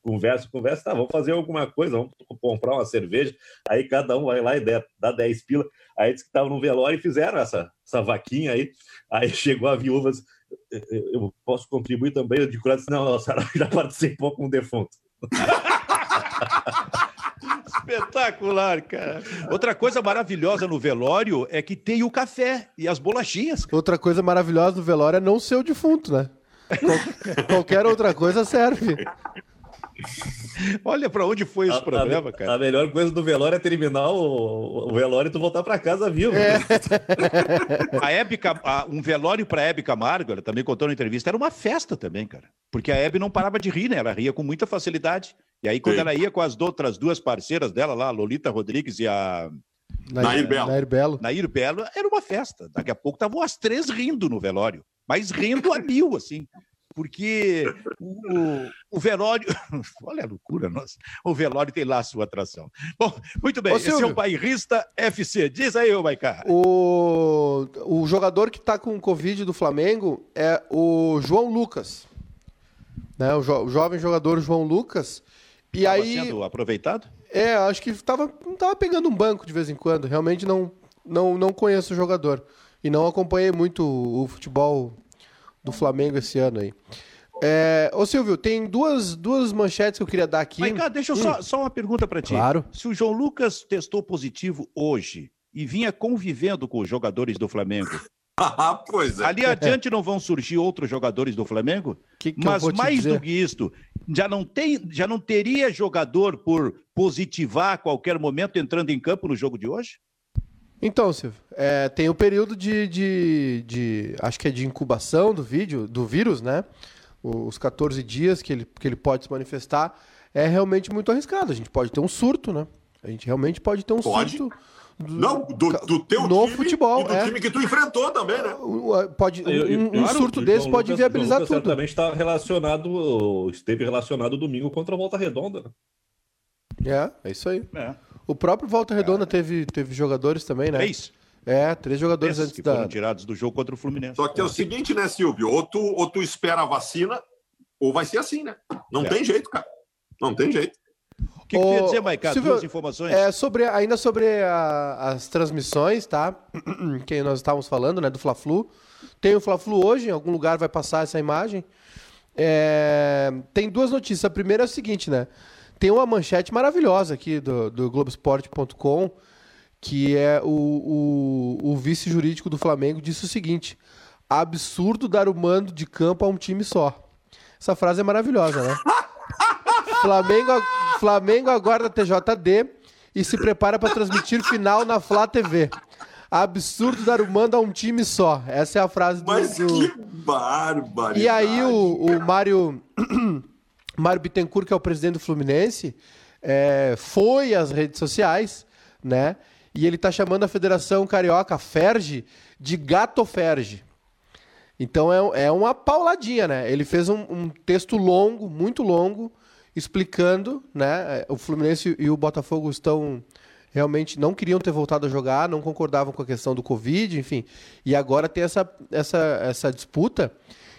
D: conversam, conversam, tá, vamos fazer alguma coisa, vamos comprar uma cerveja. Aí cada um vai lá e dá, dá 10 pila. Aí disse que estavam no velório e fizeram essa, essa vaquinha aí. Aí chegou a viúva, disse, eu posso contribuir também? O Jim Crow disse, não, não, a senhora já participou com o defunto.
A: Espetacular, cara. Outra coisa maravilhosa no velório é que tem o café e as bolachinhas.
C: Outra coisa maravilhosa do velório é não ser o defunto, né? Qual- qualquer outra coisa serve.
A: Olha pra onde foi esse
D: A-
A: programa,
D: a,
A: cara.
D: A melhor coisa do velório é terminar o, o velório e tu voltar para casa vivo.
C: É.
A: A Hebe, a- um velório pra Hebe Camargo, ela também contou na entrevista, era uma festa também, cara. Porque a Hebe não parava de rir, né? Ela ria com muita facilidade. E aí, quando
B: Sim.
A: ela ia com as outras duas parceiras dela lá, a Lolita Rodrigues e a
B: Nair Belo.
C: Nair Belo.
A: Nair Belo, era uma festa. Daqui a pouco estavam as três rindo no velório. Mas rindo a mil, assim. Porque o, o- velório. Olha a loucura, nossa. O velório tem lá a sua atração. Bom, muito bem.
C: Ô,
A: Esse é o Bairrista FC. Diz aí, ô Maiká.
C: O, o jogador que tá com Covid do Flamengo é o João Lucas. Né? O, jo- o jovem jogador João Lucas. E
A: Estava
C: aí.
A: sendo aproveitado?
C: É, acho que tava, tava pegando um banco de vez em quando. Realmente não, não, não conheço o jogador. E não acompanhei muito o, o futebol do Flamengo esse ano aí. É, ô Silvio, tem duas, duas manchetes que eu queria dar aqui.
A: Maiká, deixa eu só, só uma pergunta para ti.
C: Hum. Claro.
A: Se o João Lucas testou positivo hoje e vinha convivendo com os jogadores do Flamengo,
B: Ah, pois é.
A: ali adiante não vão surgir outros jogadores do Flamengo?
C: Que que eu
A: Mas
C: vou te
A: mais
C: dizer?
A: do que isto, já não tem, já não teria jogador por positivar a qualquer momento entrando em campo no jogo de hoje?
C: Então, Silvio, é, tem o período de, de, de- Acho que é de incubação do vídeo, do vírus, né? Os 14 dias que ele, que ele pode se manifestar. É realmente muito arriscado. A gente pode ter um surto, né? A gente realmente pode ter um
B: Pode.
C: surto. Do-
B: Não, do, do teu
C: no
B: time
C: futebol,
B: e do
C: é.
B: time que tu enfrentou também, né?
C: Pode, um,
D: Eu- eu-
C: um surto desse pode
D: Lucas-
C: inviabilizar
D: João Lucas
C: tudo.
D: Certamente está relacionado, esteve relacionado domingo contra a Volta Redonda. né?
C: É, é isso aí.
A: É.
C: O próprio Volta Redonda teve, teve jogadores também, né?
A: Três.
C: É, três jogadores
A: Três
C: antes
A: que
C: da.
A: foram tirados do jogo contra o Fluminense.
B: Só que é o seguinte, né, Silvio? Ou tu, ou tu espera a vacina, ou vai ser assim, né? Não
A: É.
B: tem jeito, cara. Não tem jeito.
A: O que, que tu ia dizer, Maiká?
C: Silvio,
A: Duas informações?
C: É, sobre, ainda sobre a- as transmissões, tá? Que nós estávamos falando, né? Do Fla-Flu. Tem o Fla-Flu hoje, em algum lugar vai passar essa imagem. É, tem duas notícias. A primeira é o seguinte, né? Tem uma manchete maravilhosa aqui do, do Globoesporte.com, que é o, o, o vice jurídico do Flamengo disse o seguinte: absurdo dar o mando de campo a um time só. Essa frase é maravilhosa, né? Flamengo, Flamengo aguarda TJD e se prepara para transmitir final na Flá TV. Absurdo dar o mando a um time só. Essa é a frase do.
B: Mas
C: do-
B: que barbaridade.
C: E aí o, o Mário, Mário Bittencourt, que é o presidente do Fluminense, é, foi às redes sociais, né? E ele tá chamando a Federação Carioca, Ferge, de Gato Ferge. Então é, é uma pauladinha, né? Ele fez um, um texto longo, muito longo, explicando, né? é, O Fluminense e o Botafogo estão realmente não queriam ter voltado a jogar, não concordavam com a questão do Covid, enfim. E agora tem essa, essa, essa disputa.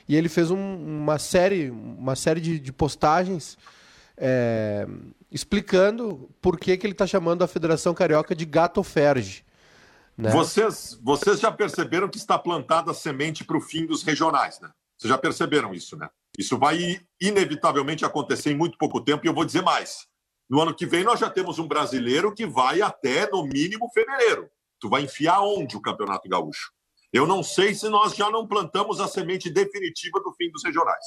C: E ele fez um- uma série, uma série de, de postagens é, explicando por que, que ele está chamando a Federação Carioca de Gato Ferge. Né?
B: Vocês, vocês já perceberam que está plantada a semente para o fim dos regionais, né? Vocês já perceberam isso, né? Isso vai inevitavelmente acontecer em muito pouco tempo, e eu vou dizer mais. No ano que vem, nós já temos um brasileiro que vai até, no mínimo, fevereiro. Tu vai enfiar onde o Campeonato Gaúcho? Eu não sei se nós já não plantamos a semente definitiva do fim dos regionais.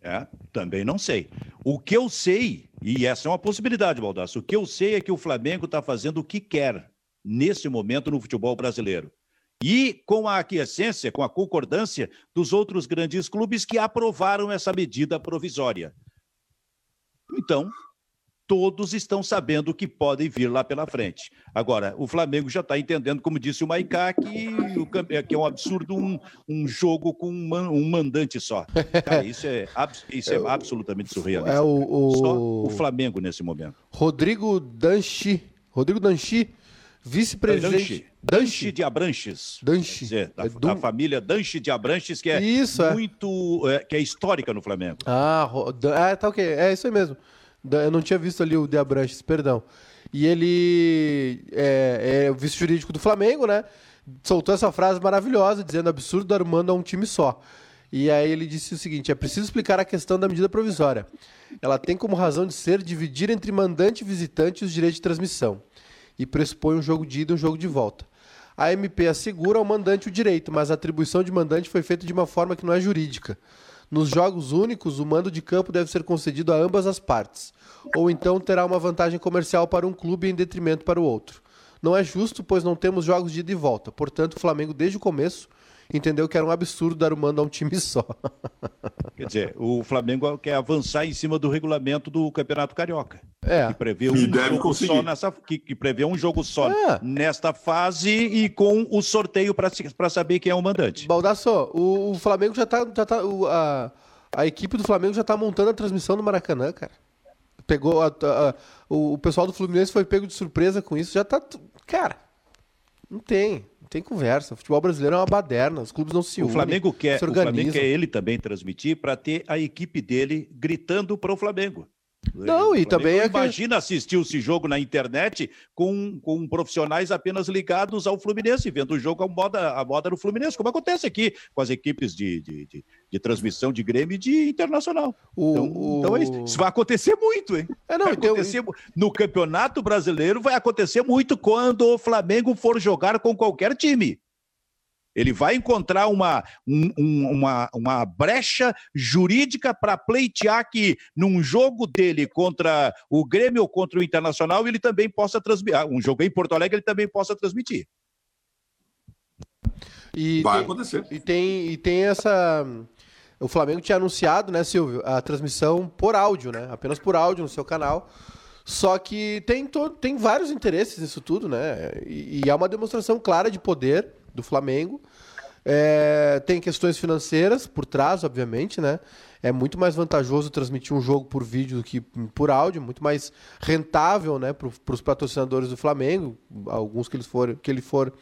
A: É, também não sei. O que eu sei, e essa é uma possibilidade, Baldasso, o que eu sei é que o Flamengo está fazendo o que quer nesse momento no futebol brasileiro. E com a aquiescência, com a concordância dos outros grandes clubes que aprovaram essa medida provisória. Então, todos estão sabendo que podem vir lá pela frente. Agora, o Flamengo já está entendendo, como disse o Maicá, que, é- que é um absurdo um, um jogo com um, man- um mandante só. Cara, isso é, isso é absolutamente surrealista.
C: É o,
A: Só
C: o
A: o Flamengo nesse momento.
C: Rodrigo Danchi. Rodrigo Danchi, vice-presidente.
A: Danche de Abranches.
C: Danchi.
A: Quer dizer, da,
C: É do-
A: da família Danche de Abranches, que é
C: Isso, é.
A: muito. é, que é histórica no Flamengo.
C: Ah, ah, tá ok. É isso aí mesmo. Eu não tinha visto ali o De Abranches, perdão. E ele é, é o vice-jurídico do Flamengo, né? Soltou essa frase maravilhosa, dizendo absurdo dar o mando a um time só. E aí ele disse o seguinte: é preciso explicar a questão da medida provisória. Ela tem como razão de ser dividir entre mandante e visitante os direitos de transmissão. E pressupõe um jogo de ida e um jogo de volta. A MP assegura ao mandante o direito, mas a atribuição de mandante foi feita de uma forma que não é jurídica. Nos jogos únicos, o mando de campo deve ser concedido a ambas as partes, ou então terá uma vantagem comercial para um clube em detrimento para o outro. Não é justo, pois não temos jogos de ida e volta. Portanto, o Flamengo, desde o começo, entendeu que era um absurdo dar o mando a um time só.
A: Quer dizer, o Flamengo quer avançar em cima do regulamento do Campeonato Carioca.
C: É.
A: Que prevê um
B: deve
A: jogo
B: conseguir.
A: só nessa. Que, que prevê um jogo só
C: É.
A: nesta fase e com o sorteio para saber quem é o mandante.
C: Baldasso, o, o Flamengo já tá. Já tá o- a, a equipe do Flamengo já tá montando a transmissão do Maracanã, cara. Pegou. a- a- a- o, o pessoal do Fluminense foi pego de surpresa com isso. Já tá. tu- Cara, não tem. Tem conversa. O futebol brasileiro é uma baderna. Os clubes não se
A: O
C: unem.
A: Flamengo quer,
C: se
A: o Flamengo quer ele também transmitir para ter a equipe dele gritando para o Flamengo.
C: Não,
A: O
C: e também é que-
A: Imagina assistir esse jogo na internet com, com profissionais apenas ligados ao Fluminense, vendo o jogo à moda, à moda do Fluminense, como acontece aqui com as equipes de, de, de, de transmissão de Grêmio e de Internacional.
C: O-
A: então,
C: o-
A: então é isso. Isso vai acontecer muito, hein?
C: É, não,
A: vai
C: e tem-
A: acontecer No Campeonato Brasileiro vai acontecer muito quando o Flamengo for jogar com qualquer time. Ele vai encontrar uma, um- um- uma, uma brecha jurídica para pleitear que num jogo dele contra o Grêmio ou contra o Internacional ele também possa transmitir. ah, Um jogo em Porto Alegre ele também possa transmitir.
C: E
B: Vai
C: tem-
B: acontecer.
C: E tem, e tem essa. O Flamengo tinha anunciado, né, Silvio, a transmissão por áudio, né? Apenas por áudio no seu canal. Só que tem, to... tem vários interesses nisso tudo, né? E, e é uma demonstração clara de poder do Flamengo. É, tem questões financeiras por trás, obviamente, né? É muito mais vantajoso transmitir um jogo por vídeo do que por áudio, muito mais rentável, né, para os patrocinadores do Flamengo, alguns que eles for, que ele for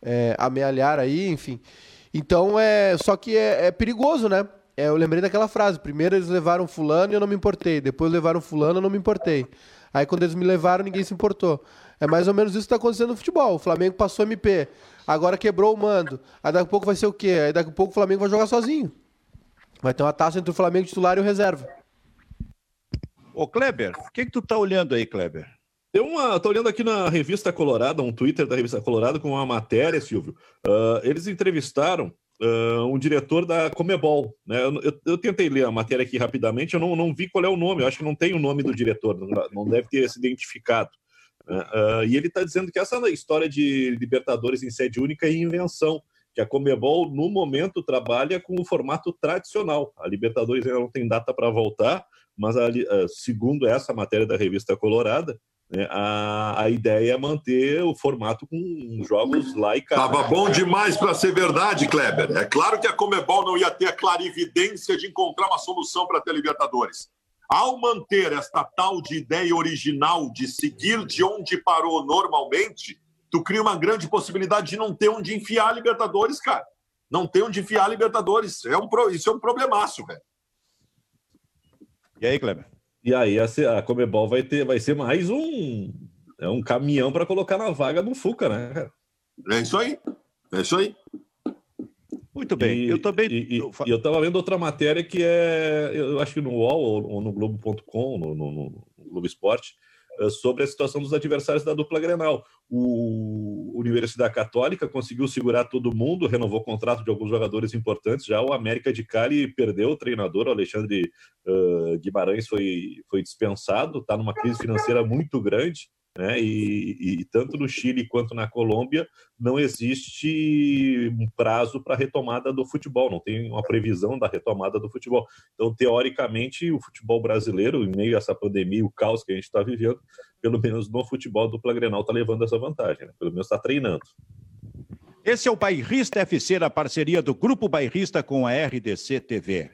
C: é, amealhar aí, enfim. Então é, só que é, é perigoso, né? É, eu lembrei daquela frase: primeiro eles levaram fulano e eu não me importei, depois levaram fulano e eu não me importei. Aí quando eles me levaram, ninguém se importou. É mais ou menos isso que está acontecendo no futebol. O Flamengo passou MP, agora quebrou o mando. Aí daqui a pouco vai ser o quê? Aí daqui a pouco o Flamengo vai jogar sozinho. Vai ter uma taça entre o Flamengo titular e o reserva.
A: Ô, Kleber, o que, que tu tá olhando aí, Kleber?
D: Tem uma, tô olhando aqui na revista Colorada, um Twitter da revista Colorada com uma matéria, Silvio. Uh, eles entrevistaram uh, um diretor da Comebol. Né? Eu, eu, eu, tentei ler a matéria aqui rapidamente, eu não, não vi qual é o nome, eu acho que não tem o nome do diretor, não, não deve ter se identificado. Uh, e ele está dizendo que essa história de Libertadores em sede única é invenção, que a Comebol, no momento, trabalha com o formato tradicional. A Libertadores ainda não tem data para voltar, mas a, uh, segundo essa matéria da revista Colorada, né, a, a ideia é manter o formato com jogos lá e cá.
B: Tava bom demais para ser verdade, Kleber. É claro que a Comebol não ia ter a clarividência de encontrar uma solução para ter Libertadores. Ao manter esta tal de ideia original de seguir de onde parou normalmente, tu cria uma grande possibilidade de não ter onde enfiar a Libertadores, cara. Não ter onde enfiar a Libertadores. É um, isso é um problemaço, velho.
A: E aí, Kleber?
D: E aí a, a Comebol vai ter, vai ser mais um, é um caminhão para colocar na vaga do Fuca, né?
B: É isso aí. É isso aí.
A: Muito bem. E, eu também.
D: E, eu estava vendo outra matéria que é, eu acho que no UOL ou, ou no Globo.com, no, no, no, Globo Esporte, é sobre a situação dos adversários da dupla Grenal. O Universidade Católica conseguiu segurar todo mundo, renovou o contrato de alguns jogadores importantes. Já o América de Cali perdeu o treinador, o Alexandre uh, Guimarães foi, foi dispensado, está numa crise financeira muito grande né? E, e, tanto no Chile quanto na Colômbia não existe um prazo para a retomada do futebol, não tem uma previsão da retomada do futebol. Então, teoricamente, o futebol brasileiro, em meio a essa pandemia, o caos que a gente está vivendo, pelo menos no futebol do Grenal está levando essa vantagem, né? pelo menos está treinando.
A: Esse é o Bairrista FC na parceria do Grupo Bairrista com a RDC TV.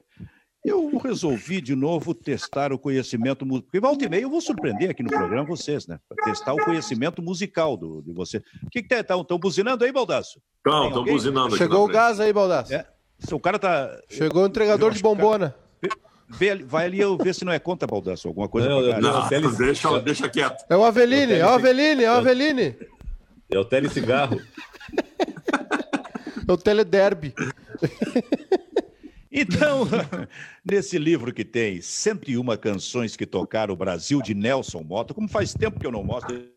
A: Eu resolvi de novo testar o conhecimento musical. Porque volta e meia eu vou surpreender aqui no programa vocês, né? Para testar o conhecimento musical do, de você. O que estão? Estão buzinando aí, Baldaço?
B: Estão, estão buzinando
C: Chegou o gás aí, Baldaço. É.
A: O cara tá.
C: Chegou o entregador de bombona.
A: Vai ali eu ver se não é conta, Baldaço, alguma coisa.
B: Não, não, não deixa, deixa quieto.
C: É o Aveline, é o Aveline, é o Aveline.
D: É o telecigarro.
C: é o telederby.
A: Então, nesse livro que tem 101 canções que tocaram o Brasil de Nelson Mota, como faz tempo que eu não mostro.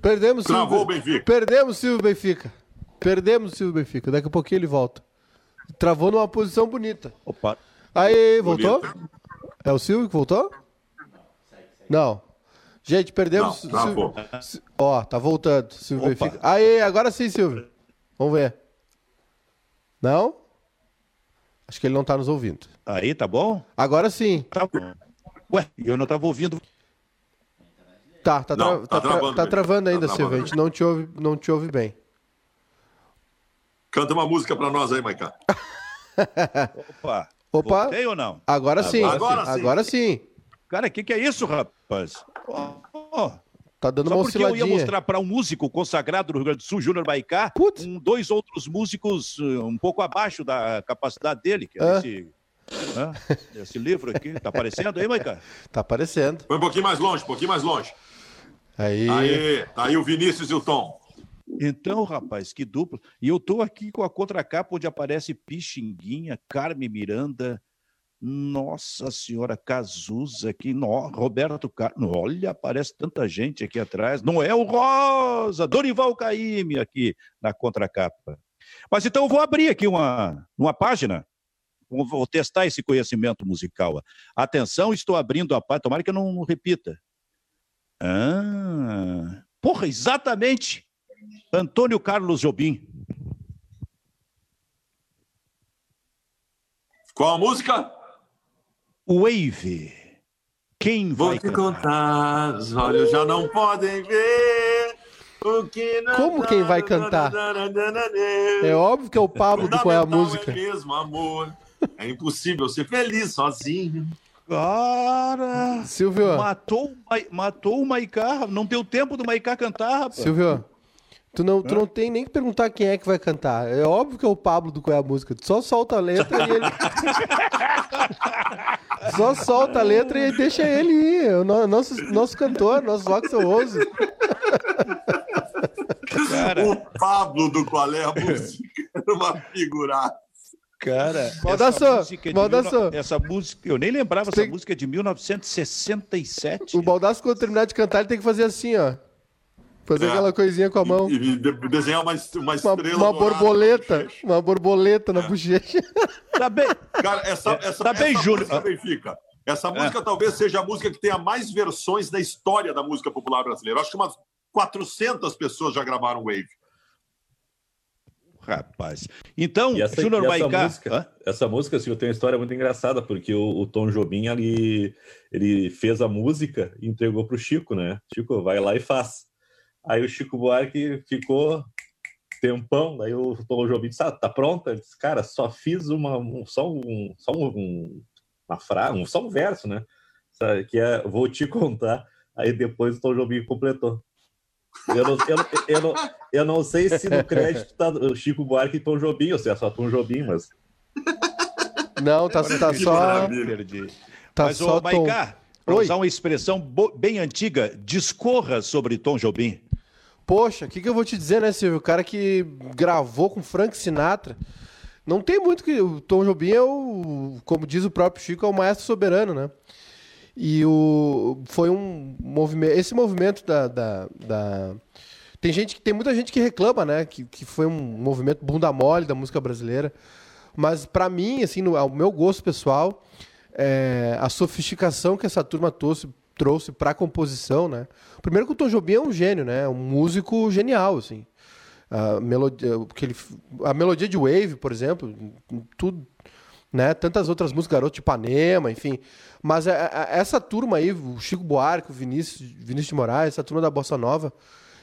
C: Perdemos o Silvio Benfica. Perdemos o Silvio Benfica. Perdemos o Silvio Benfica. Daqui a pouquinho ele volta. Travou numa posição bonita.
A: Opa.
C: Aí, voltou? É o Silvio que voltou? Não. Gente, perdemos. Não,
B: travou.
C: Ó, tá voltando. Silvio Fica... Aí, agora sim, Silvio. Vamos ver. Não? Acho que ele não tá nos ouvindo.
A: Aí, tá bom?
C: Agora sim.
A: Tá Ué, eu não tava ouvindo.
C: Tá, tá, não, tá, tá, travando, tá travando ainda, tá Silvio. A gente não te, ouve, não te ouve bem.
B: Canta uma música pra nós aí, Maiká.
A: Opa.
C: Opa.
A: Voltei ou não?
C: Agora, agora sim. Agora sim. Agora sim.
A: Cara, o que, que é isso, rapaz? Oh, oh.
C: Tá dando Só uma porque osciladinha.
A: eu ia mostrar para um músico consagrado do Rio Grande do Sul, Júnior Baicá, um, dois outros músicos uh, um pouco abaixo da capacidade dele, que é ah. esse, esse livro aqui. Tá aparecendo aí, Baicá?
C: Tá aparecendo.
B: Foi um pouquinho mais longe, um pouquinho mais longe.
C: Aí.
B: Aí, tá aí o Vinícius e o Tom.
A: Então, rapaz, que dupla. E eu tô aqui com a contracapa onde aparece Pixinguinha, Carme Miranda, nossa Senhora Cazuza aqui, no, Roberto Carlos, olha, aparece tanta gente aqui atrás. Noel Rosa, Dorival Caime aqui na contracapa. Mas então eu vou abrir aqui uma, uma página, vou testar esse conhecimento musical. Atenção, estou abrindo a página, tomara que eu não repita. Ah, porra, exatamente. Antônio Carlos Jobim.
B: Qual a música?
A: Wave. Quem
B: Vou
A: vai
B: te
A: cantar?
B: contar, os olhos já não podem ver. O que não
C: Como quem vai cantar? É óbvio que é o Pablo do Qual é a
B: Fundamental
C: Música.
B: É mesmo amor. É impossível ser feliz sozinho.
A: Cara,
C: Silvio,
A: matou, matou o Maicá. Não deu tempo do Maicá cantar, rapaz.
C: Silvio, tu não, tu não tem nem que perguntar quem é que vai cantar. É óbvio que é o Pablo do Qual é a Música. Tu só solta a letra e ele. só solta a letra e deixa ele ir. O no- nosso, nosso cantor, nosso voxeloso.
A: Cara,
B: O Pablo do Qual é a Música era uma figurada.
A: cara.
C: Baldasso,
A: essa música é mil Essa música, eu nem lembrava
C: Tem-
A: essa música é de 1967.
C: O Baldasso, quando terminar de cantar, ele tem que fazer assim, ó. Fazer
B: É.
C: aquela coisinha com a mão.
B: E, e de- desenhar uma, uma
C: Uma,
B: estrela.
C: uma
B: dourada
C: borboleta. Uma borboleta na bochecha.
A: Tá bem.
B: Cara, essa, essa,
A: Tá bem,
B: essa
A: Júlio.
B: música, Benfica, essa música talvez seja a música que tenha mais versões da história da música popular brasileira. Eu Acho que umas 400 pessoas já gravaram Wave.
A: Rapaz. Então,
D: E essa,
A: Júnior
D: e essa
A: Maicá.
D: música,
A: Hã?
D: essa música, assim, tem uma história muito engraçada, porque o, o Tom Jobim, ali, ele fez a música e entregou pro Chico, né? Chico, vai lá e faz. Aí o Chico Buarque ficou tempão, daí o Tom Jobim disse, ah, tá pronta? Ele disse, cara, só fiz uma, um, só um, só um, um- uma frase, um, só um verso, né? Sabe, Que é, vou te contar. Aí depois o Tom Jobim completou. Eu não, eu, eu, não, eu não sei se no crédito tá o Chico Buarque e Tom Jobim, ou se é só Tom Jobim, mas
C: Não, tá, tá só.
A: Perdi.
C: Tá
A: Mas,
C: só
A: ô,
C: Tom.
A: Maicá, usar uma expressão bem antiga, discorra sobre Tom Jobim.
C: Poxa, o que, que eu vou te dizer, né, Silvio? O cara que gravou com Frank Sinatra. Não tem muito que. O Tom Jobim é o. Como diz o próprio Chico, é o maestro soberano, né? E o. Foi um movimento. Esse movimento da. da, da- tem gente. Tem muita gente que reclama, né? Que, que foi um movimento bunda mole da música brasileira. Mas pra mim, assim, no, ao meu gosto pessoal, é, a sofisticação que essa turma trouxe, trouxe para composição, né? Primeiro que o Tom Jobim é um gênio, né? Um músico genial, assim. A melodia, ele, a melodia de Wave, por exemplo, tudo, né? Tantas outras músicas, Garoto de Ipanema, enfim. Mas a- a- essa turma aí, o Chico Buarque, o Vinícius, Vinícius de Moraes, essa turma da Bossa Nova,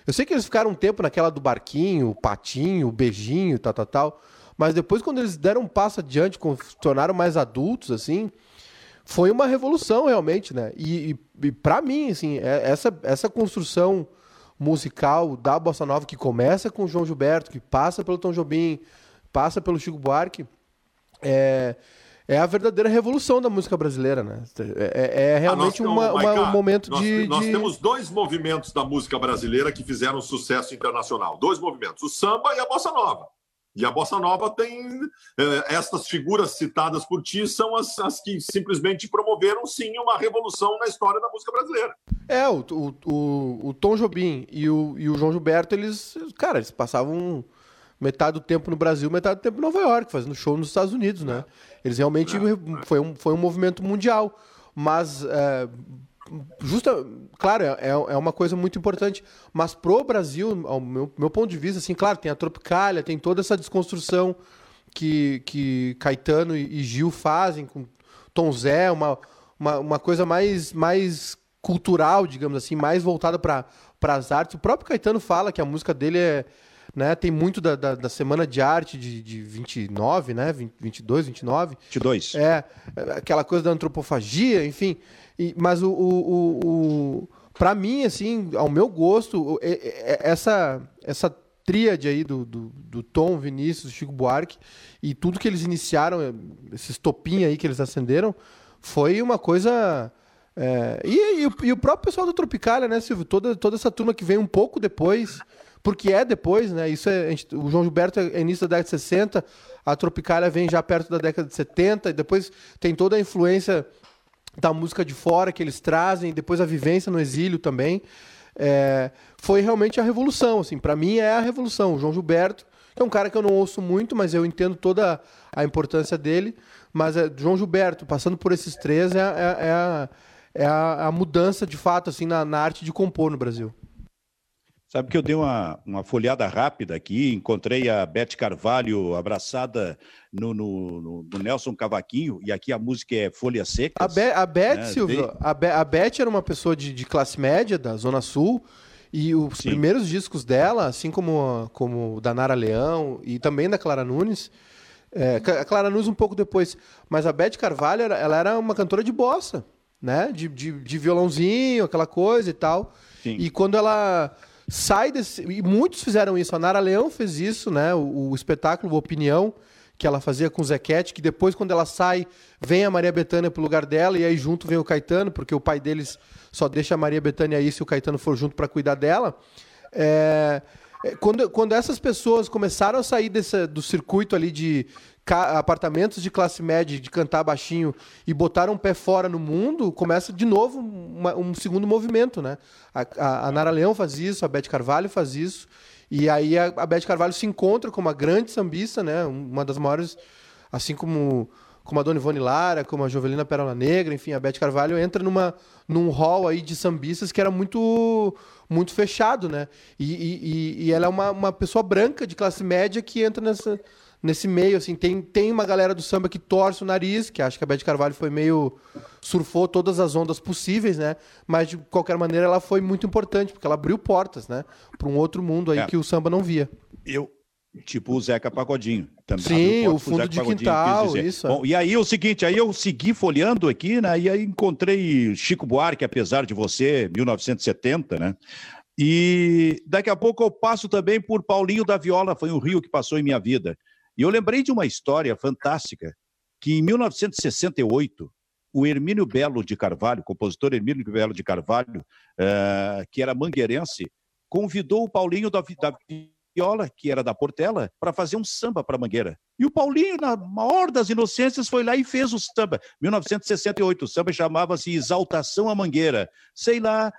C: eu sei que eles ficaram um tempo naquela do barquinho, o patinho, o beijinho, tal, tal, tal. Mas depois, quando eles deram um passo adiante, se tornaram mais adultos, assim, foi uma revolução realmente, né? E, e, e para mim, assim, é- essa, essa construção musical da bossa nova que começa com o João Gilberto, que passa pelo Tom Jobim, passa pelo Chico Buarque, é, é a verdadeira revolução da música brasileira, né? É, é
B: Ah,
C: realmente
B: nós-
C: uma-
B: ô,
C: uma- um momento
B: nós,
C: de,
B: Nós
C: de-
B: temos dois movimentos da música brasileira que fizeram sucesso internacional. Dois movimentos, o samba e a bossa nova. E a bossa nova tem. eh, estas figuras citadas por ti são as, as que simplesmente promoveram, sim, uma revolução na história da música brasileira.
C: É, o, o, o, o Tom Jobim e o, e o João Gilberto, eles, cara, eles passavam metade do tempo no Brasil, metade do tempo em Nova York, fazendo show nos Estados Unidos, né? Eles realmente foi um, foi um movimento mundial, mas é, justa, claro, é, é uma coisa muito importante, mas pro Brasil, ao meu, meu ponto de vista, assim, claro, tem a Tropicália, tem toda essa desconstrução que, que Caetano e, e Gil fazem com Tom Zé, uma, uma, uma coisa mais, mais cultural, digamos assim, mais voltada para as artes. O próprio Caetano fala que a música dele é, né, tem muito da, da, da Semana de Arte de, de 29, né, 20, 22, 29.
A: 22.
C: É, aquela coisa da antropofagia, enfim. E- mas o, o, o, o para mim, assim, ao meu gosto, essa essa tríade aí do, do, do Tom, Vinícius, Chico Buarque e tudo que eles iniciaram, esses topinhos aí que eles acenderam, foi uma coisa. é, e, e o, e o próprio pessoal da Tropicália, né, Silvio? Toda, toda essa turma que vem um pouco depois, porque é depois, né? Isso é, gente- o João Gilberto é início da década de 60, a Tropicália vem já perto da década de 70, e depois tem toda a influência da música de fora que eles trazem, depois a vivência no exílio também. É, foi realmente a revolução, assim, para mim é a revolução. O João Gilberto, que é um cara que eu não ouço muito, mas eu entendo toda a importância dele. Mas é, João Gilberto, passando por esses três, é, a- é, é a, é a mudança de fato assim na, na arte de compor no Brasil.
A: Sabe que eu dei uma, uma folhada rápida aqui, encontrei a Beth Carvalho abraçada no, no, no, no Nelson Cavaquinho, e aqui a música é Folha Seca.
C: A, Be a Beth, né? Silvio, a, Be a Beth era uma pessoa de, de classe média da Zona Sul, e os Sim. primeiros discos dela, assim como, como da Nara Leão e também da Clara Nunes, é, a Clara Nunes um pouco depois, mas a Beth Carvalho, ela era uma cantora de bossa, né? De, de, de violãozinho, aquela coisa e tal. Sim. E quando ela sai desse. E muitos fizeram isso. A Nara Leão fez isso, né? O, o espetáculo Opinião, que ela fazia com o Zequete, que depois, quando ela sai, vem a Maria Bethânia pro lugar dela, e aí junto vem o Caetano, porque o pai deles só deixa a Maria Bethânia aí se o Caetano for junto para cuidar dela. É, é, quando, quando essas pessoas começaram a sair desse, do circuito ali de apartamentos de classe média, de cantar baixinho e botaram um pé fora no mundo, começa de novo uma, um segundo movimento, né? A, a, a, Nara Leão faz isso, a Beth Carvalho faz isso, e aí a, a Beth Carvalho se encontra com uma grande sambista, né? Uma das maiores, assim como como a Dona Ivone Lara, como a Jovelina Pérola Negra, enfim, a Beth Carvalho entra numa, num hall aí de sambistas que era muito muito fechado, né? E, e, e ela é uma, uma pessoa branca de classe média que entra nessa, nesse meio, assim, tem, tem uma galera do samba que torce o nariz, que acho que a Beth Carvalho foi meio. surfou todas as ondas possíveis, né? Mas de qualquer maneira ela foi muito importante, porque ela abriu portas, né? Para um outro mundo aí é. que o samba não via.
A: Eu, Tipo o Zeca Pagodinho.
C: Também Sim, o fundo de Pagodinho, quintal, isso.
A: Bom, e aí o seguinte, aí eu segui folheando aqui, né? E aí encontrei Chico Buarque, apesar de você, 1970, né? E daqui a pouco eu passo também por Paulinho da Viola, foi um rio que passou em minha vida. E eu lembrei de uma história fantástica, que em 1968, o Hermínio Belo de Carvalho, compositor Hermínio Belo de Carvalho, uh, que era mangueirense, convidou o Paulinho da, da Viola, que era da Portela, para fazer um samba para Mangueira. E o Paulinho, na maior das inocências, foi lá e fez o samba. 1968, o samba chamava-se Exaltação à Mangueira. Sei lá,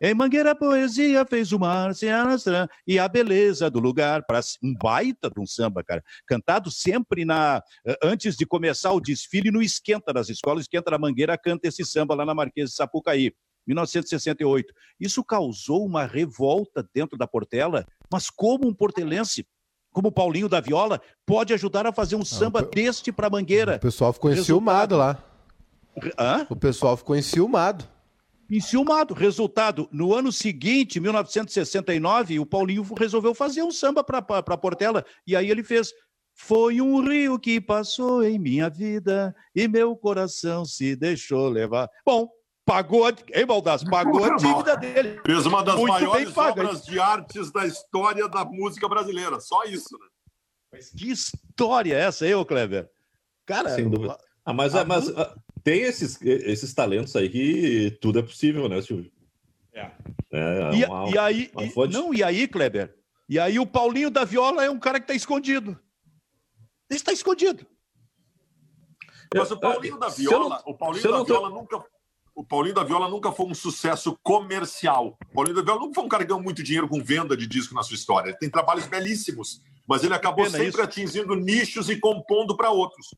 A: em Mangueira a poesia fez o mar se arrastrar e a beleza do lugar para um baita de um samba, cara. Cantado sempre na eh, antes de começar o desfile no esquenta das escolas, esquenta da Mangueira canta esse samba lá na Marquesa de Sapucaí. 1968. Isso causou uma revolta dentro da Portela, mas como um portelense, como Paulinho da Viola, pode ajudar a fazer um samba ah, deste para Mangueira?
C: O pessoal ficou enciumado lá. Hã? O pessoal ficou enciumado
A: enciumado. Resultado, no ano seguinte, 1969, o Paulinho resolveu fazer um samba para Portela. E aí ele fez. Foi um rio que passou em minha vida e meu coração se deixou levar. Bom, pagou, hein, Baldasso? Pagou a dívida dele.
B: Fez uma das Muito maiores obras de artes da história da música brasileira. Só isso, né?
A: Mas que história é essa aí, ô Kleber?
D: Cara, Sem dúvida. Ah, mas, a, mas a, tem esses, esses talentos aí que tudo é possível, né, Silvio?
A: É. é e, uma, e, aí, e, não, e aí, Kleber? E aí o Paulinho da Viola é um cara que está escondido. Ele está escondido.
B: Mas o Paulinho da Viola, não, o Paulinho da Viola tô... nunca o Paulinho da Viola nunca foi um sucesso comercial. O Paulinho da Viola nunca foi um cara que ganhou muito dinheiro com venda de disco na sua história. Ele tem trabalhos belíssimos, mas ele acabou sempre isso. atingindo nichos e compondo para outros.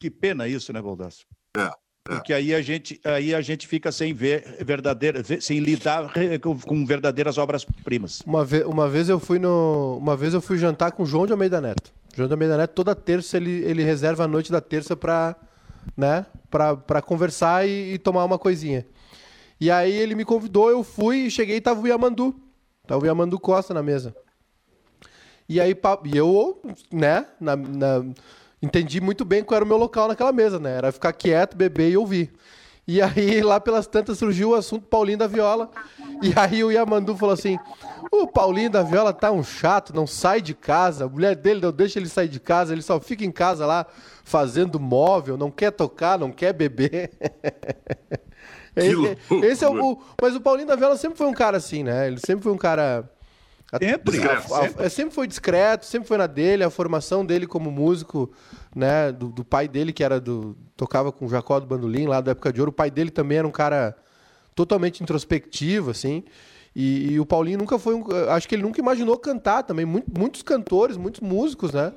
A: Que pena isso, né, Baldasso?
B: É.
A: Porque aí a gente, aí a gente fica sem ver verdadeira, sem lidar com, verdadeiras obras-primas.
C: Uma, vez, uma vez eu fui no, uma vez eu fui jantar com o João de Almeida Neto. João de Almeida Neto toda terça ele, ele reserva a noite da terça para, né, para conversar e, e, tomar uma coisinha. E aí ele me convidou, eu fui e cheguei e tava o Yamandu. Tava o Yamandu Costa na mesa. E aí e eu, né, na, na entendi muito bem qual era o meu local naquela mesa, né? Era ficar quieto, beber e ouvir. E aí, lá pelas tantas, surgiu o assunto Paulinho da Viola. E aí o Yamandu falou assim: o Paulinho da Viola tá um chato, não sai de casa. A mulher dele não deixa ele sair de casa, ele só fica em casa lá fazendo móvel, não quer tocar, não quer beber. esse, esse é o, mas o Paulinho da Viola sempre foi um cara assim, né? Ele sempre foi um cara Sempre. A, a, a, sempre foi discreto, sempre foi na dele, a formação dele como músico, né, do, do, pai dele que era do tocava com o Jacó do Bandolim lá da época de ouro, o pai dele também era um cara totalmente introspectivo assim. E, e o Paulinho nunca foi um, acho que ele nunca imaginou cantar também, muitos cantores, muitos músicos, né?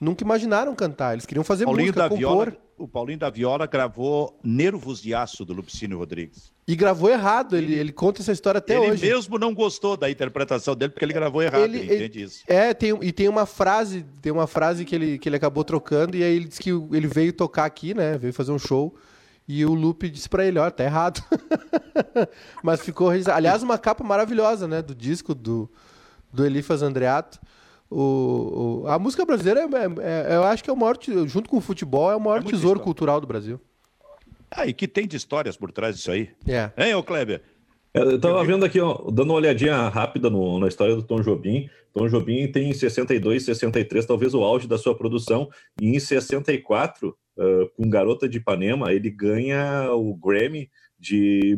C: Nunca imaginaram cantar, eles queriam fazer Paulinho música,
A: da compor. Viola o Paulinho da Viola gravou Nervos de Aço do Lupicínio Rodrigues.
C: E gravou errado, ele, ele conta essa história até
A: ele
C: hoje.
A: mesmo não gostou da interpretação dele porque ele gravou errado, ele, ele entende isso.
C: É, tem, e tem uma frase, tem uma frase que ele, que ele acabou trocando e aí ele disse que ele veio tocar aqui, né? Veio fazer um show e o Lupe disse pra ele, ó, tá errado. Mas ficou Aliás, uma capa maravilhosa, né? Do disco do, do Elifas Andreato. O, o, a música brasileira, é, é, é, eu acho que é o maior, junto com o futebol, é o maior é tesouro história. cultural do Brasil.
A: Ah, e que tem de histórias por trás disso aí.
C: É.
A: Hein, ô Kleber?
D: Eu tava vendo aqui, ó, dando uma olhadinha rápida no, na história do Tom Jobim. Tom Jobim tem em 62, 63, talvez o auge da sua produção, e em 64, uh, com Garota de Ipanema, ele ganha o Grammy de,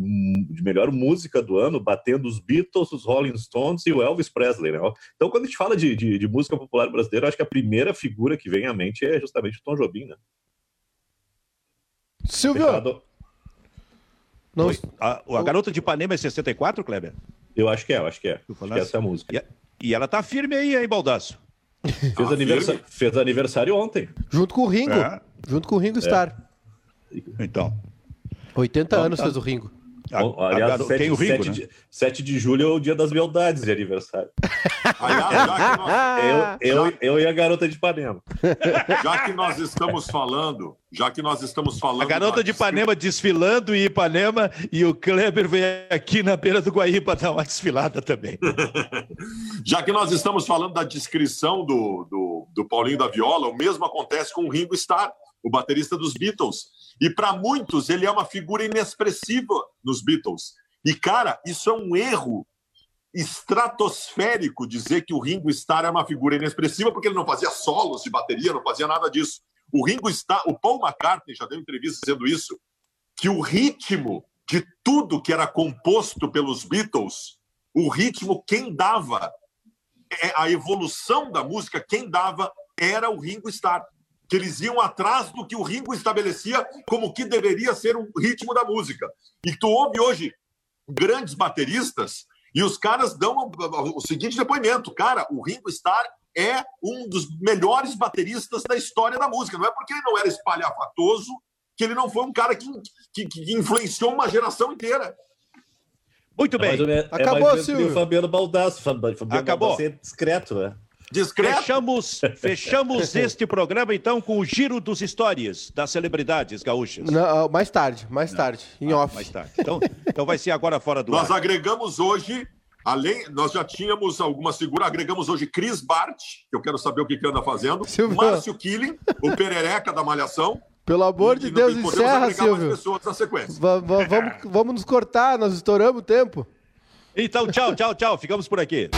D: de, melhor música do ano, batendo os Beatles, os Rolling Stones e o Elvis Presley. Né? Então, quando a gente fala de, de, de música popular brasileira, acho que a primeira figura que vem à mente é justamente o Tom Jobim. Né?
C: Silvio! Fechado.
A: Não... A, a, Garota de Ipanema é 64, Kleber?
D: Eu acho que é, eu acho que é. Acho que é essa música.
A: E, a, e, ela tá firme aí, hein, Baldaço?
D: Fez, ah, aniversário, fez aniversário ontem.
C: Junto com o Ringo. É. Junto com o Ringo Starr.
A: Então.
C: 80 então, anos tá... fez o Ringo.
D: Bom, aliás, a, 7, tem o Ringo, 7, né? de, 7 de julho é o dia das beldades de aniversário. Aliás, nós... eu, eu, eu, e a garota de Ipanema.
B: Já que nós estamos falando, já que nós estamos falando. A
A: garota de Ipanema desfilando em Ipanema e o Kleber vem aqui na beira do Guaíba dar uma desfilada também.
B: já que nós estamos falando da descrição do, do, do Paulinho da Viola, o mesmo acontece com o Ringo Starr, o baterista dos Beatles e para muitos, ele é uma figura inexpressiva nos Beatles. E, cara, isso é um erro estratosférico dizer que o Ringo Starr é uma figura inexpressiva, porque ele não fazia solos de bateria, não fazia nada disso. O Ringo Starr, o Paul McCartney já deu entrevista dizendo isso, que o ritmo de tudo que era composto pelos Beatles, o ritmo quem dava, é, a evolução da música, quem dava era o Ringo Starr que eles iam atrás do que o Ringo estabelecia como que deveria ser o ritmo da música. E tu ouve hoje grandes bateristas e os caras dão o seguinte depoimento: cara, o Ringo Starr é um dos melhores bateristas da história da música. Não é porque ele não era espalhafatoso que ele não foi um cara que, que, que influenciou uma geração inteira.
A: Muito bem.
D: É Acabou, é Silvio. O Fabiano Baldasso. Fabiano Acabou. Baldasso é discreto, né?
A: Discreto. Fechamos, fechamos este programa, então, com o giro dos histórias das celebridades gaúchas.
C: Não, ah, mais tarde, mais Não. tarde, em ah, off.
A: Mais tarde. Então, então vai ser agora fora do
B: Nós
A: ar.
B: agregamos hoje, além, nós já tínhamos algumas figuras, agregamos hoje Cris Bart, que eu quero saber o que, que anda fazendo, Silvio. Márcio Killing, o perereca da Malhação.
C: Pelo amor de Deus, encerra, Silvio.
B: pessoas na sequência.
C: vamos, vamos nos cortar, nós estouramos o tempo.
A: Então, tchau, tchau, tchau. Ficamos por aqui.